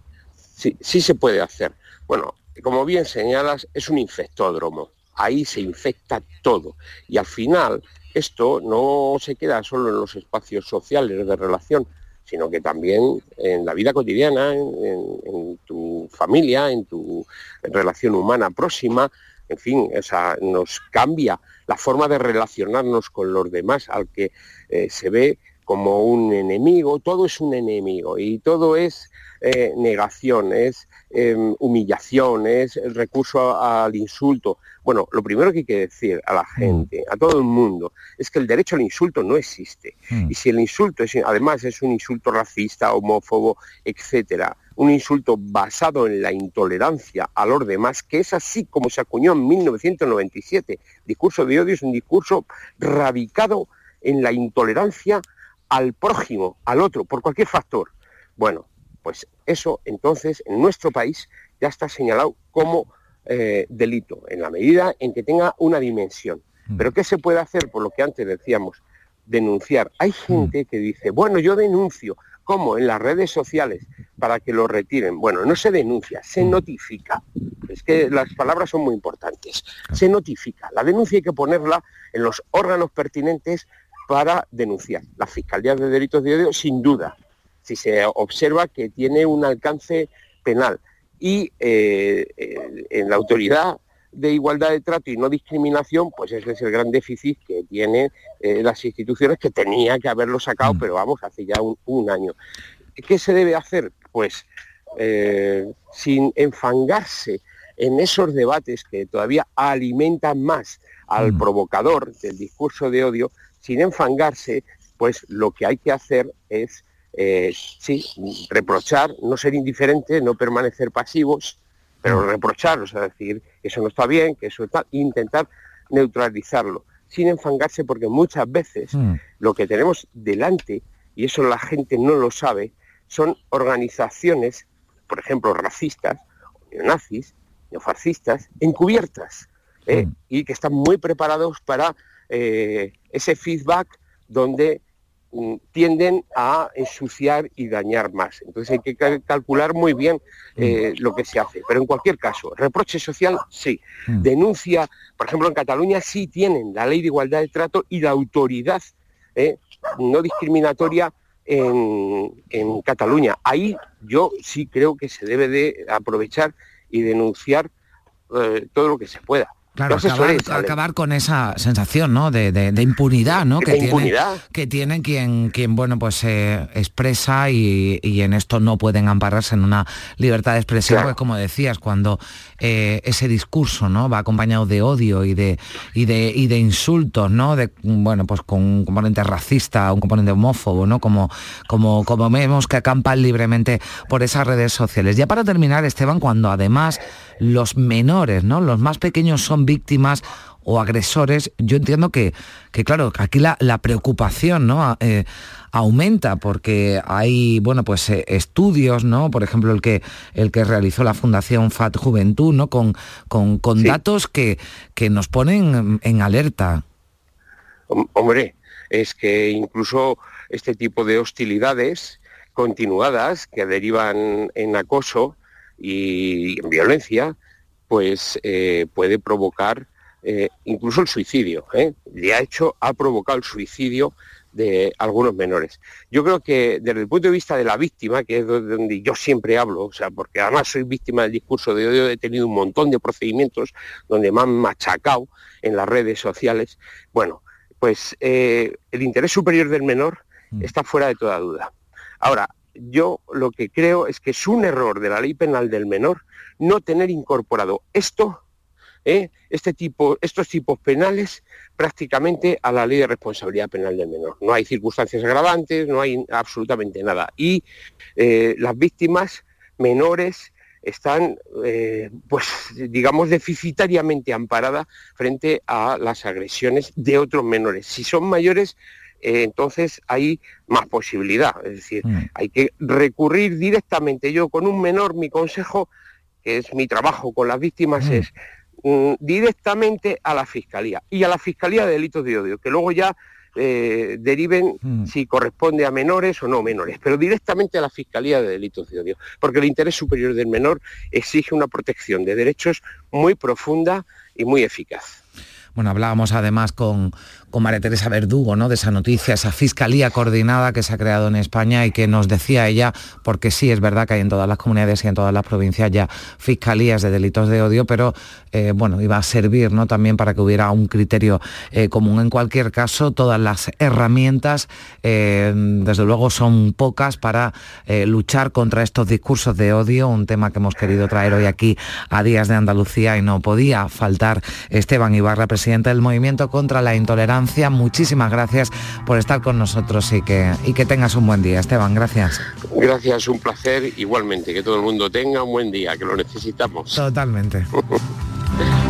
Sí, sí se puede hacer. Bueno, como bien señalas, es un infectódromo. Ahí se infecta todo. Y al final, esto no se queda solo en los espacios sociales de relación, sino que también en la vida cotidiana, en, en- en tu familia, en tu relación humana próxima, en fin, o sea, nos cambia la forma de relacionarnos con los demás, al que eh, se ve como un enemigo, todo es un enemigo y todo es eh, negación, es eh, humillación, es el recurso a- al insulto. Bueno, lo primero que hay que decir a la gente, a todo el mundo, es que el derecho al insulto no existe. Y si el insulto es, además es un insulto racista, homófobo, etcétera, un insulto basado en la intolerancia a los demás, que es así como se acuñó en 1997. Discurso de odio es un discurso radicado en la intolerancia al prójimo, al otro, por cualquier factor. Bueno, pues eso entonces en nuestro país ya está señalado como eh, delito, en la medida en que tenga una dimensión. Pero ¿qué se puede hacer? Por lo que antes decíamos, denunciar. Hay gente que dice, bueno, yo denuncio. Como en las redes sociales para que lo retiren. Bueno, no se denuncia, se notifica. Es que las palabras son muy importantes. Se notifica. La denuncia hay que ponerla en los órganos pertinentes para denunciar. La Fiscalía de Delitos de Odio, sin duda, si se observa que tiene un alcance penal. Y eh, eh, en la autoridad de igualdad de trato y no discriminación, pues ese es el gran déficit que tienen eh, las instituciones que tenía que haberlo sacado, mm. pero vamos, hace ya un, año. ¿Qué se debe hacer? Pues sin enfangarse en esos debates que todavía alimentan más al mm. provocador del discurso de odio, sin enfangarse, pues lo que hay que hacer es, eh, sí, reprochar, no ser indiferente, no permanecer pasivos, pero mm. reprochar, o sea, decir que eso no está bien, que eso está, intentar neutralizarlo, sin enfangarse, porque muchas veces mm. lo que tenemos delante, y eso la gente no lo sabe, son organizaciones, por ejemplo, racistas, neonazis, neofascistas, encubiertas, ¿eh? y que están muy preparados para eh, ese feedback donde mm, tienden a ensuciar y dañar más. Entonces hay que calcular muy bien eh, mm. lo que se hace. Pero en cualquier caso, reproche social sí. Mm. Denuncia, por ejemplo, en Cataluña sí tienen la ley de igualdad de trato y la autoridad eh, no discriminatoria en, Cataluña. Ahí yo sí creo que se debe de aprovechar y denunciar todo lo que se pueda. Claro, acabar, con esa sensación ¿no? de, impunidad ¿no? que, tiene, que tiene quien, quien bueno, pues se expresa y, en esto no pueden ampararse en una libertad de expresión, porque como decías, cuando eh, ese discurso ¿no? va acompañado de odio y de, y de, y de insultos, ¿no? de, bueno, pues con un componente racista, un componente homófobo, ¿no? como, como, como vemos que acampan libremente por esas redes sociales. Ya para terminar, Esteban, cuando además los menores, ¿no? los más pequeños son víctimas o agresores, yo entiendo que, que claro, aquí la, preocupación ¿no? Eh, aumenta porque hay bueno, pues, eh, estudios, ¿no? por ejemplo el que, el que realizó la Fundación FAT Juventud, ¿no? con, con, datos que, que nos ponen en alerta. Hombre, es que incluso este tipo de hostilidades continuadas que derivan en acoso y en violencia, pues eh, puede provocar eh, incluso el suicidio. ¿eh? ha hecho, ha provocado el suicidio de algunos menores. Yo creo que desde el punto de vista de la víctima, que es donde yo siempre hablo, o sea, porque además soy víctima del discurso de odio, he tenido un montón de procedimientos donde me han machacado en las redes sociales. Bueno, pues el interés superior del menor mm. está fuera de toda duda. Ahora, yo lo que creo es que es un error de la ley penal del menor no tener incorporado esto, ¿eh? este tipo, estos tipos penales prácticamente a la ley de responsabilidad penal del menor. No hay circunstancias agravantes, no hay absolutamente nada. Y eh, las víctimas menores están, eh, pues, digamos, deficitariamente amparadas frente a las agresiones de otros menores. Si son mayores, entonces hay más posibilidad. Es decir, mm. hay que recurrir directamente. Yo con un menor, mi consejo que es mi trabajo con las víctimas, es mm, directamente a la Fiscalía y a la Fiscalía de Delitos de Odio, que luego ya eh, deriven mm. si corresponde a menores o no menores, pero directamente a la Fiscalía de Delitos de Odio, porque el interés superior del menor exige una protección de derechos muy profunda y muy eficaz. Bueno, hablábamos además con, con María Teresa Verdugo, ¿no? De esa noticia, esa fiscalía coordinada que se ha creado en España y que nos decía ella, porque sí es verdad que hay en todas las comunidades y en todas las provincias ya fiscalías de delitos de odio, pero eh, bueno, iba a servir ¿no? también para que hubiera un criterio eh, común. En cualquier caso, todas las herramientas, eh, desde luego, son pocas para luchar contra estos discursos de odio, un tema que hemos querido traer hoy aquí a Días de Andalucía y no podía faltar Esteban Ibarra, presidente del Movimiento contra la Intolerancia Muchísimas gracias por estar con nosotros y que, y que tengas un buen día. Esteban, gracias. Gracias, un placer. Igualmente, que todo el mundo tenga un buen día, que lo necesitamos. Totalmente.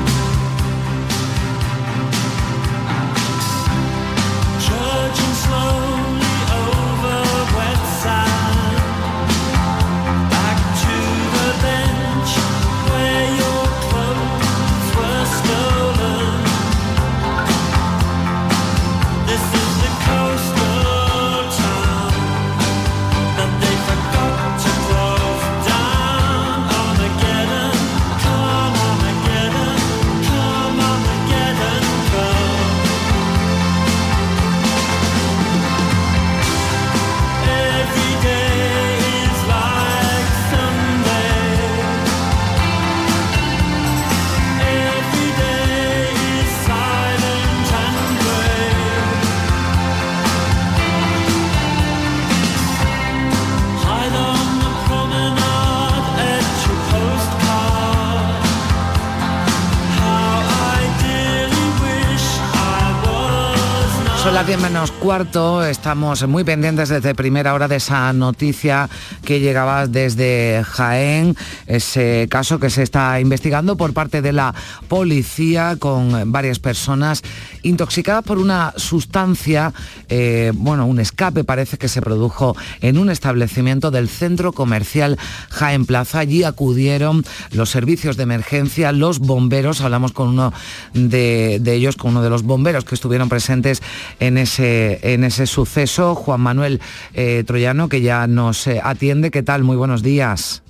menos cuarto, estamos muy pendientes desde primera hora de esa noticia que llegaba desde Jaén, ese caso que se está investigando por parte de la policía con varias personas intoxicadas por una sustancia, eh, bueno, un escape parece que se produjo en un establecimiento del centro comercial Jaén Plaza. Allí acudieron los servicios de emergencia, los bomberos, hablamos con uno de, ellos, con uno de los bomberos que estuvieron presentes en ese, en ese suceso. Juan Manuel eh, Troyano, que ya nos eh, atiende. ¿Qué tal? Muy buenos días.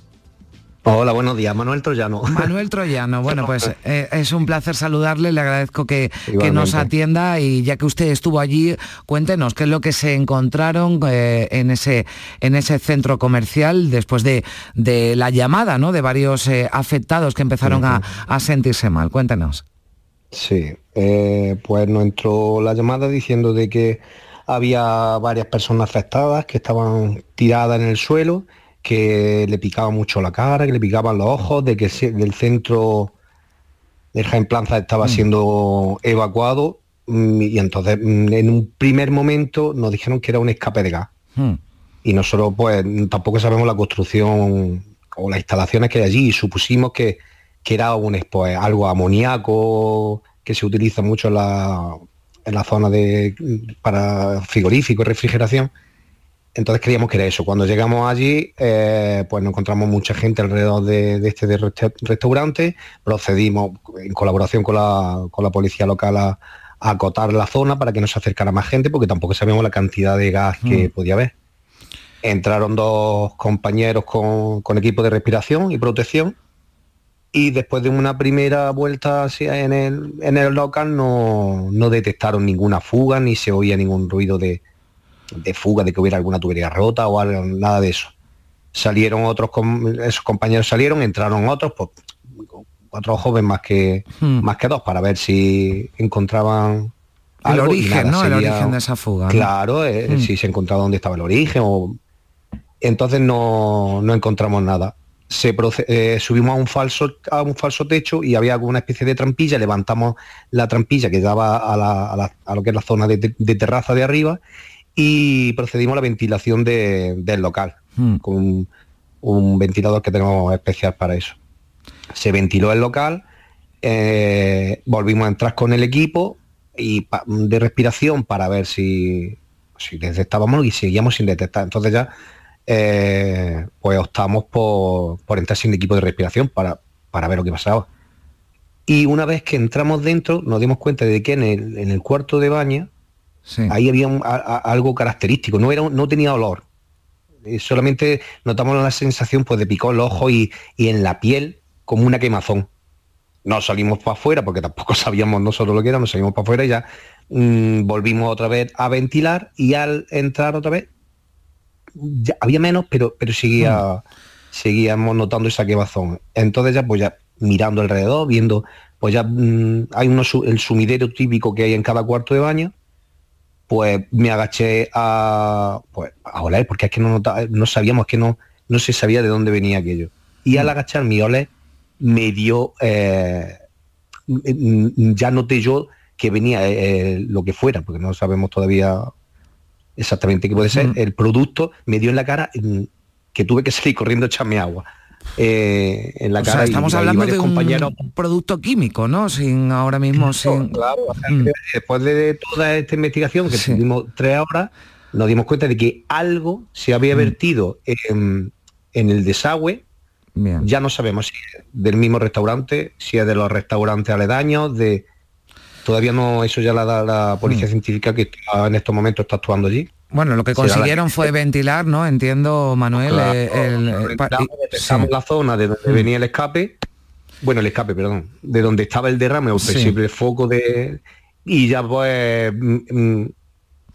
Hola, buenos días, Manuel Troyano. Manuel Troyano, bueno, pues eh, es un placer saludarle, le agradezco que, que, nos atienda y ya que usted estuvo allí, cuéntenos qué es lo que se encontraron eh, en, ese, en ese centro comercial después de, de la llamada ¿no? de varios eh, afectados que empezaron a, a, sentirse mal. Cuéntenos. Sí, pues nos entró la llamada diciendo de que había varias personas afectadas que estaban tiradas en el suelo que le picaba mucho la cara, que le picaban los ojos, de que el centro del Jaén Planza estaba siendo evacuado mm, y entonces mm, en un primer momento nos dijeron que era un escape de gas. Y nosotros pues tampoco sabemos la construcción o las instalaciones que hay allí y supusimos que, que era un, pues, algo amoníaco que se utiliza mucho en la, en la zona de, para frigorífico y refrigeración entonces creíamos que era eso. Cuando llegamos allí, eh, pues nos encontramos mucha gente alrededor de, de este de resta restaurante. Procedimos en colaboración con la, con la policía local a, a, acotar la zona para que no se acercara más gente, porque tampoco sabíamos la cantidad de gas que mm. podía haber. Entraron dos compañeros con, con, equipo de respiración y protección. Y después de una primera vuelta en, el, en el local no, no detectaron ninguna fuga ni se oía ningún ruido de, de fuga, de que hubiera alguna tubería rota o algo, nada de eso. Salieron otros, esos compañeros salieron, entraron otros, pues, cuatro jóvenes más que, hmm. más que dos, para ver si encontraban el origen, ¿no? Sería, el origen de esa fuga. Claro, ¿no? eh, hmm. si se encontraba dónde estaba el origen o... Entonces no, no encontramos nada. Se eh, subimos a un falso a un falso techo y había alguna especie de trampilla, levantamos la trampilla que daba a, la, a, la, a lo que es la zona de, de terraza de arriba y procedimos a la ventilación de, del local, Hmm. con un, un, ventilador que tenemos especial para eso. Se ventiló el local, eh, volvimos a entrar con el equipo y pa, de respiración para ver si, si detectábamos y seguíamos sin detectar. Entonces ya eh, pues optamos por, por, entrar sin equipo de respiración para, para ver lo que pasaba. Y una vez que entramos dentro nos dimos cuenta de que en el, en el cuarto de baño Sí. Ahí había un, a, a, algo característico, no, era, no tenía olor. Eh, solamente notamos la sensación pues, de picor en los ojos y, y, en la piel como una quemazón. No salimos para afuera porque tampoco sabíamos nosotros lo que era, nos salimos para afuera y ya mmm, volvimos otra vez a ventilar y al entrar otra vez ya había menos, pero, pero seguía, mm. seguíamos notando esa quemazón. Entonces ya pues ya mirando alrededor, viendo, pues ya mmm, hay uno, el sumidero típico que hay en cada cuarto de baño, pues me agaché a, pues, a oler, porque es que no, notaba, no sabíamos, que no, no se sabía de dónde venía aquello. Y al agachar mi oler, me dio, eh, ya noté yo que venía eh, lo que fuera, porque no sabemos todavía exactamente qué puede ser, mm. el producto me dio en la cara que tuve que salir corriendo a echarme agua. Eh, en la o cara sea, estamos y, hablando y de compañeros... un producto químico, ¿no? Sin ahora mismo sin. Claro, o sea, mm. después de toda esta investigación que sí. tuvimos tres horas, nos dimos cuenta de que algo se había vertido mm. en, en, el desagüe. Bien. Ya no sabemos si es del mismo restaurante, si es de los restaurantes aledaños, de todavía no, eso ya la da la policía mm. científica que está, en estos momentos está actuando allí. Bueno, lo que consiguieron fue ventilar, ¿no? Entiendo, Manuel. Claro, eh, el, sí. la zona de donde mm. venía el escape, bueno, el escape, perdón, de donde estaba el derrame o posible sí. foco de... Y ya pues mm,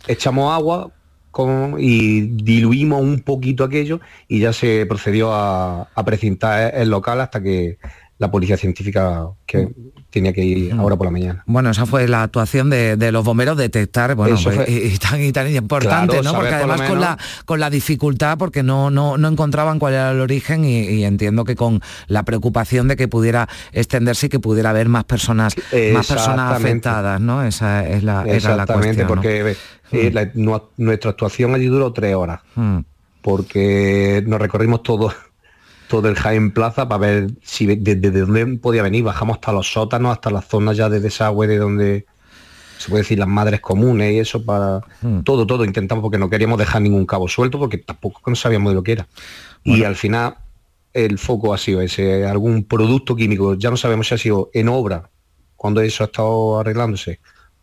echamos agua con, y diluimos un poquito aquello y ya se procedió a, a precintar el local hasta que la policía científica que tenía que ir ahora por la mañana. Bueno, esa fue la actuación de, de los bomberos, detectar, bueno, Eso pues, fue- y, y tan, y tan importante, Claro, ¿no? Porque por además con la, con la dificultad, porque no, no, no encontraban cuál era el origen y, y entiendo que con la preocupación de que pudiera extenderse y que pudiera haber más personas, más personas afectadas, ¿no? Esa es la, era la porque eh, la- nu- nuestra actuación allí duró tres horas, Mm. porque nos recorrimos todo, todo el Jaén Plaza para ver si desde dónde podía venir. Bajamos hasta los sótanos, hasta la zona ya de desagüe de donde se puede decir las madres comunes y eso para Mm. todo, todo intentamos porque no queríamos dejar ningún cabo suelto porque tampoco no sabíamos de lo que era. Y al final el foco ha sido ese, algún producto químico, ya no sabemos si ha sido en obra, cuando eso ha estado arreglándose,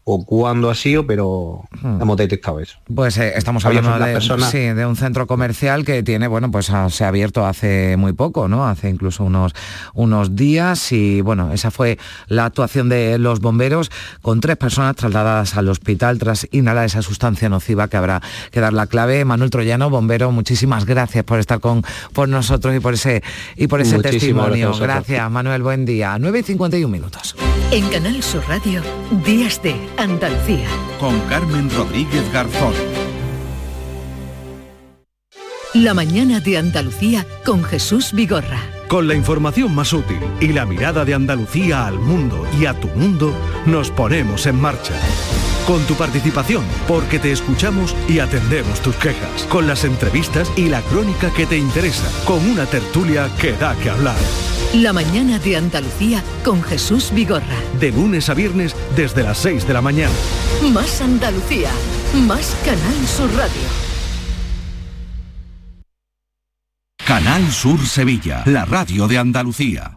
o cuándo ha sido, pero Hmm. hemos detectado eso. Pues eh, estamos hablando de, personas- sí, de un centro comercial que tiene, bueno, pues ha- se ha abierto hace muy poco, ¿no? Hace incluso unos, unos días y bueno, esa fue la actuación de los bomberos con tres personas trasladadas al hospital tras inhalar esa sustancia nociva que habrá que dar la clave. Manuel Troyano, bombero, muchísimas gracias por estar con por nosotros y por ese y por ese testimonio. gracias. Gracias, Manuel, buen día. 9 y 51 minutos. En Canal Sur Radio, Días de Andalucía. Con Carmen Rodríguez Garzón. La mañana de Andalucía con Jesús Vigorra. Con la información más útil y la mirada de Andalucía al mundo y a tu mundo, nos ponemos en marcha. Con tu participación, porque te escuchamos y atendemos tus quejas. Con las entrevistas y la crónica que te interesa. Con una tertulia que da que hablar. La mañana de Andalucía con Jesús Vigorra. De lunes a viernes desde las 6 de la mañana. Más Andalucía, más Canal Sur Radio. Canal Sur Sevilla, la radio de Andalucía.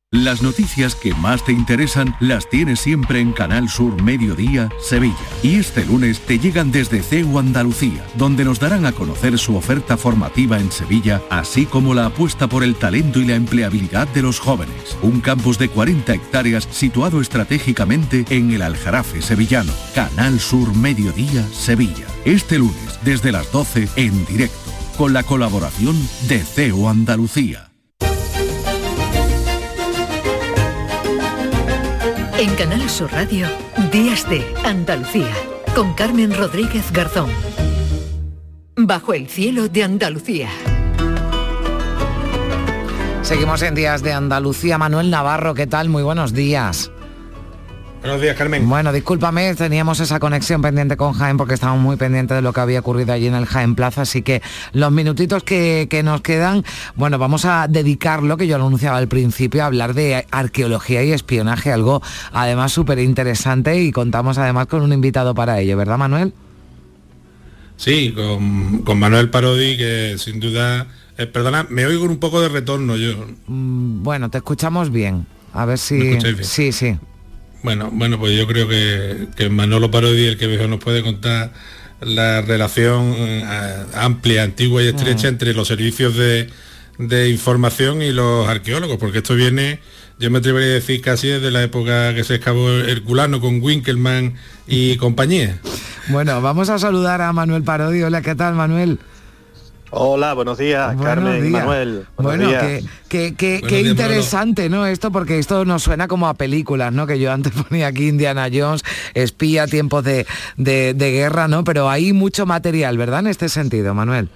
Las noticias que más te interesan las tienes siempre en Canal Sur Mediodía, Sevilla. Y este lunes te llegan desde CEU Andalucía, donde nos darán a conocer su oferta formativa en Sevilla, así como la apuesta por el talento y la empleabilidad de los jóvenes. Un campus de 40 hectáreas situado estratégicamente en el Aljarafe sevillano. Canal Sur Mediodía, Sevilla. Este lunes, desde las 12, en directo, con la colaboración de CEU Andalucía. En Canal Sur Radio, Días de Andalucía con Carmen Rodríguez Garzón. Bajo el cielo de Andalucía. Seguimos en Días de Andalucía. Manuel Navarro, ¿qué tal? Muy buenos días. Buenos días, Carmen. Bueno, discúlpame, teníamos esa conexión pendiente con Jaén porque estábamos muy pendientes de lo que había ocurrido allí en el Jaén Plaza, así que los minutitos que, que nos quedan, bueno, vamos a dedicarlo, que yo lo anunciaba al principio, a hablar de arqueología y espionaje, algo además súper interesante y contamos además con un invitado para ello, ¿verdad Manuel? Sí, con, con Manuel Parodi, que sin duda... eh, perdona, me oigo un poco de retorno yo. Mm, Bueno, te escuchamos bien. A ver si... Sí, sí. Bueno, bueno, pues yo creo que, que Manolo Parodi, el que mejor nos puede contar la relación eh, amplia, antigua y estrecha Mm. entre los servicios de, de información y los arqueólogos, porque esto viene, yo me atrevería a decir casi desde la época que se excavó Herculano con Winkelmann y compañía. Bueno, vamos a saludar a Manuel Parodi. Hola, ¿qué tal Manuel? Hola, buenos días, Buenos Carmen y días. Manuel. Buenos Bueno, días. qué, qué- qué- Buenos qué días, interesante, ¿no? Esto, porque esto nos suena como a películas, ¿no? Que yo antes ponía aquí Indiana Jones, espía, tiempos de, de- de guerra, ¿no? Pero hay mucho material, ¿verdad? En este sentido, Manuel.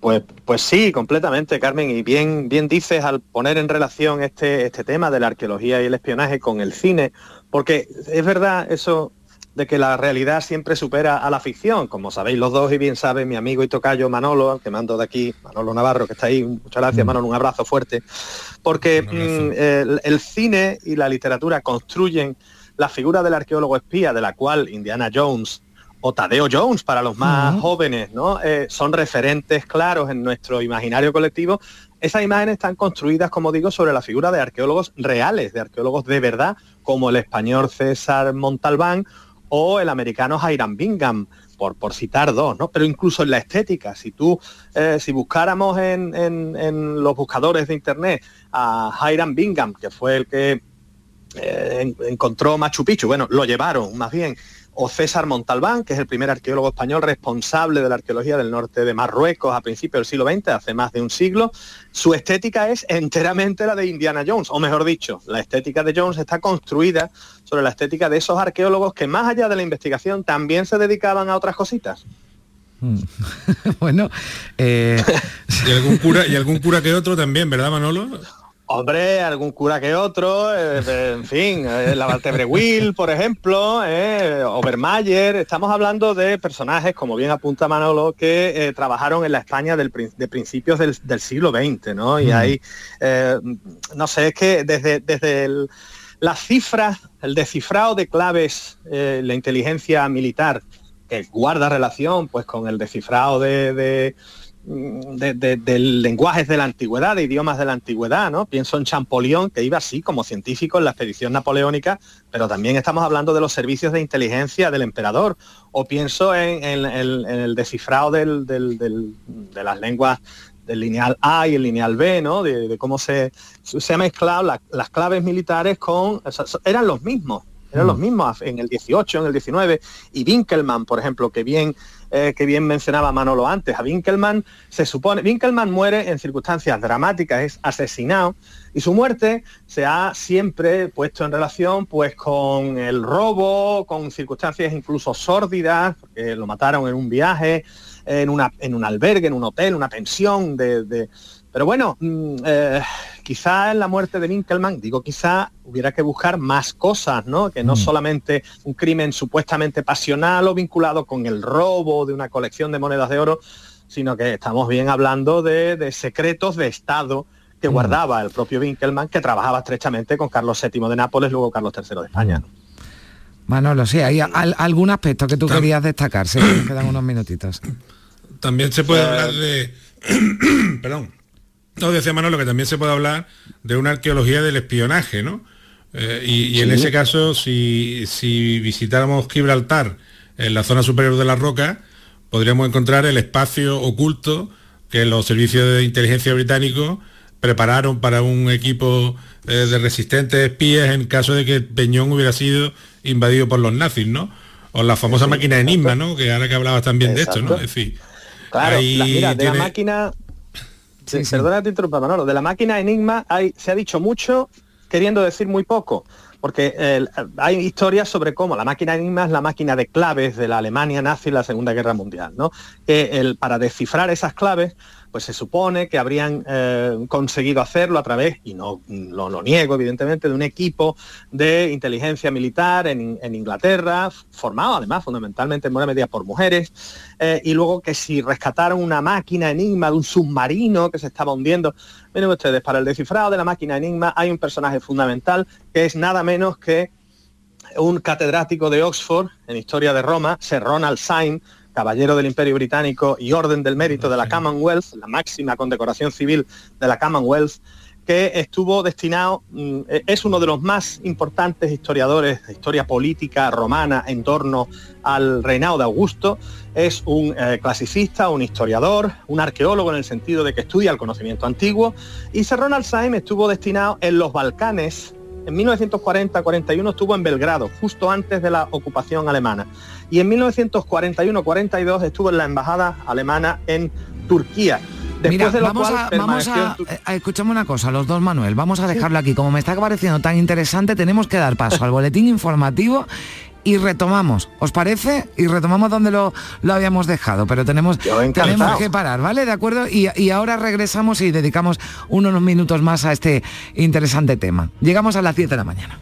Pues, pues sí, completamente, Carmen. Y bien, bien dices al poner en relación este, este tema de la arqueología y el espionaje con el cine, porque es verdad eso de que la realidad siempre supera a la ficción, como sabéis los dos y bien sabe mi amigo y tocayo Manolo, al que mando de aquí, Manolo Navarro, que está ahí, muchas gracias Manolo, un abrazo fuerte, porque mm, el, el cine y la literatura construyen la figura del arqueólogo espía, de la cual Indiana Jones o Tadeo Jones para los más jóvenes, ¿no? Eh, son referentes claros en nuestro imaginario colectivo. Esas imágenes están construidas, como digo, sobre la figura de arqueólogos reales, de arqueólogos de verdad, como el español César Montalbán o el americano Hiram Bingham, por, por citar dos, ¿no? Pero incluso en la estética, si tú, eh, si buscáramos en, en, los buscadores de internet a Hiram Bingham, que fue el que eh, encontró Machu Picchu, bueno, lo llevaron más bien o César Montalbán, que es el primer arqueólogo español responsable de la arqueología del norte de Marruecos a principios del siglo XX, hace más de un siglo. Su estética es enteramente la de Indiana Jones, o mejor dicho, la estética de Jones está construida sobre la estética de esos arqueólogos que más allá de la investigación también se dedicaban a otras cositas. Hmm. bueno, eh, y algún cura y algún cura que otro también, ¿verdad, Manolo? Hombre, algún cura que otro, eh, en fin, eh, la Valtebre Will, por ejemplo, eh, Obermayer, estamos hablando de personajes, como bien apunta Manolo, que trabajaron en la España del, de principios del, siglo XX, ¿no? Y mm. hay, no sé, es que desde, desde las cifras, el descifrado de claves, la inteligencia militar, que guarda relación pues con el descifrado de de, lenguajes de la antigüedad, de idiomas de la antigüedad, ¿no? Pienso en Champollion, que iba así como científico en la expedición napoleónica, pero también estamos hablando de los servicios de inteligencia del emperador, o pienso en, el descifrado de las lenguas del lineal A y el lineal B, ¿no? De, cómo se, se ha mezclado las claves militares con... eran los mismos, eran los mm. mismos en el 18, en el 19, y Winkelmann, por ejemplo, que bien eh, que bien mencionaba Manolo antes. A Winkelmann se supone, Winkelmann muere en circunstancias dramáticas, es asesinado y su muerte se ha siempre puesto en relación pues con el robo, con circunstancias incluso sórdidas, porque lo mataron en un viaje, en, una, en un albergue, en un hotel, una pensión de pero bueno, mm, eh, quizá en la muerte de Winkelmann, digo quizá hubiera que buscar más cosas, ¿no? Que no mm. solamente un crimen supuestamente pasional o vinculado con el robo de una colección de monedas de oro, sino que estamos bien hablando de, secretos de Estado que mm. guardaba el propio Winkelmann, que trabajaba estrechamente con Carlos VII de Nápoles, luego Carlos III de España. Manolo, sí, hay algún aspecto que tú querías destacar, se quedan unos minutitos. También se puede hablar de... Perdón no, decía Manolo que también se puede hablar de una arqueología del espionaje, ¿no? Eh, y, en ese caso, si, visitáramos Gibraltar, en la zona superior de la roca, podríamos encontrar el espacio oculto que los servicios de inteligencia británicos prepararon para un equipo eh, de resistentes espías en caso de que Peñón hubiera sido invadido por los nazis, ¿no? O la famosa máquina Enigma, ¿no? Que ahora que hablabas también de esto, ¿no? Es decir, claro, mira, de la máquina Sí, Perdona te interrumpa, Manolo. De la máquina Enigma hay, se ha dicho mucho queriendo decir muy poco, porque hay historias sobre cómo la máquina Enigma es la máquina de claves de la Alemania nazi en la Segunda Guerra Mundial, ¿no? Que el, para descifrar esas claves pues se supone que habrían eh, conseguido hacerlo a través, y no lo, niego evidentemente, de un equipo de inteligencia militar en, Inglaterra, formado además fundamentalmente en buena medida por mujeres, eh, y luego que si rescataron una máquina enigma de un submarino que se estaba hundiendo, miren ustedes, para el descifrado de la máquina enigma hay un personaje fundamental que es nada menos que un catedrático de Oxford en historia de Roma, Sir Ronald Syme, Caballero del Imperio Británico y Orden del Mérito de la Commonwealth, la máxima condecoración civil de la Commonwealth, que estuvo destinado, mm, es uno de los más importantes historiadores de historia política romana en torno al reinado de Augusto, es un eh, clasicista, un historiador, un arqueólogo en el sentido de que estudia el conocimiento antiguo, y Sir Ronald Syme estuvo destinado en los Balcanes, en 1940-41 estuvo en Belgrado, justo antes de la ocupación alemana y en 1941-42 estuvo en la embajada alemana en Turquía. Después de vamos, a, vamos a, eh, una cosa, los dos Manuel, vamos a dejarlo aquí. Como me está pareciendo tan interesante, tenemos que dar paso al boletín informativo y retomamos, ¿os parece? Y retomamos donde lo, lo habíamos dejado, pero tenemos, tenemos que parar, ¿vale? ¿De acuerdo? Y, y, ahora regresamos y dedicamos unos minutos más a este interesante tema. Llegamos a las 10 de la mañana.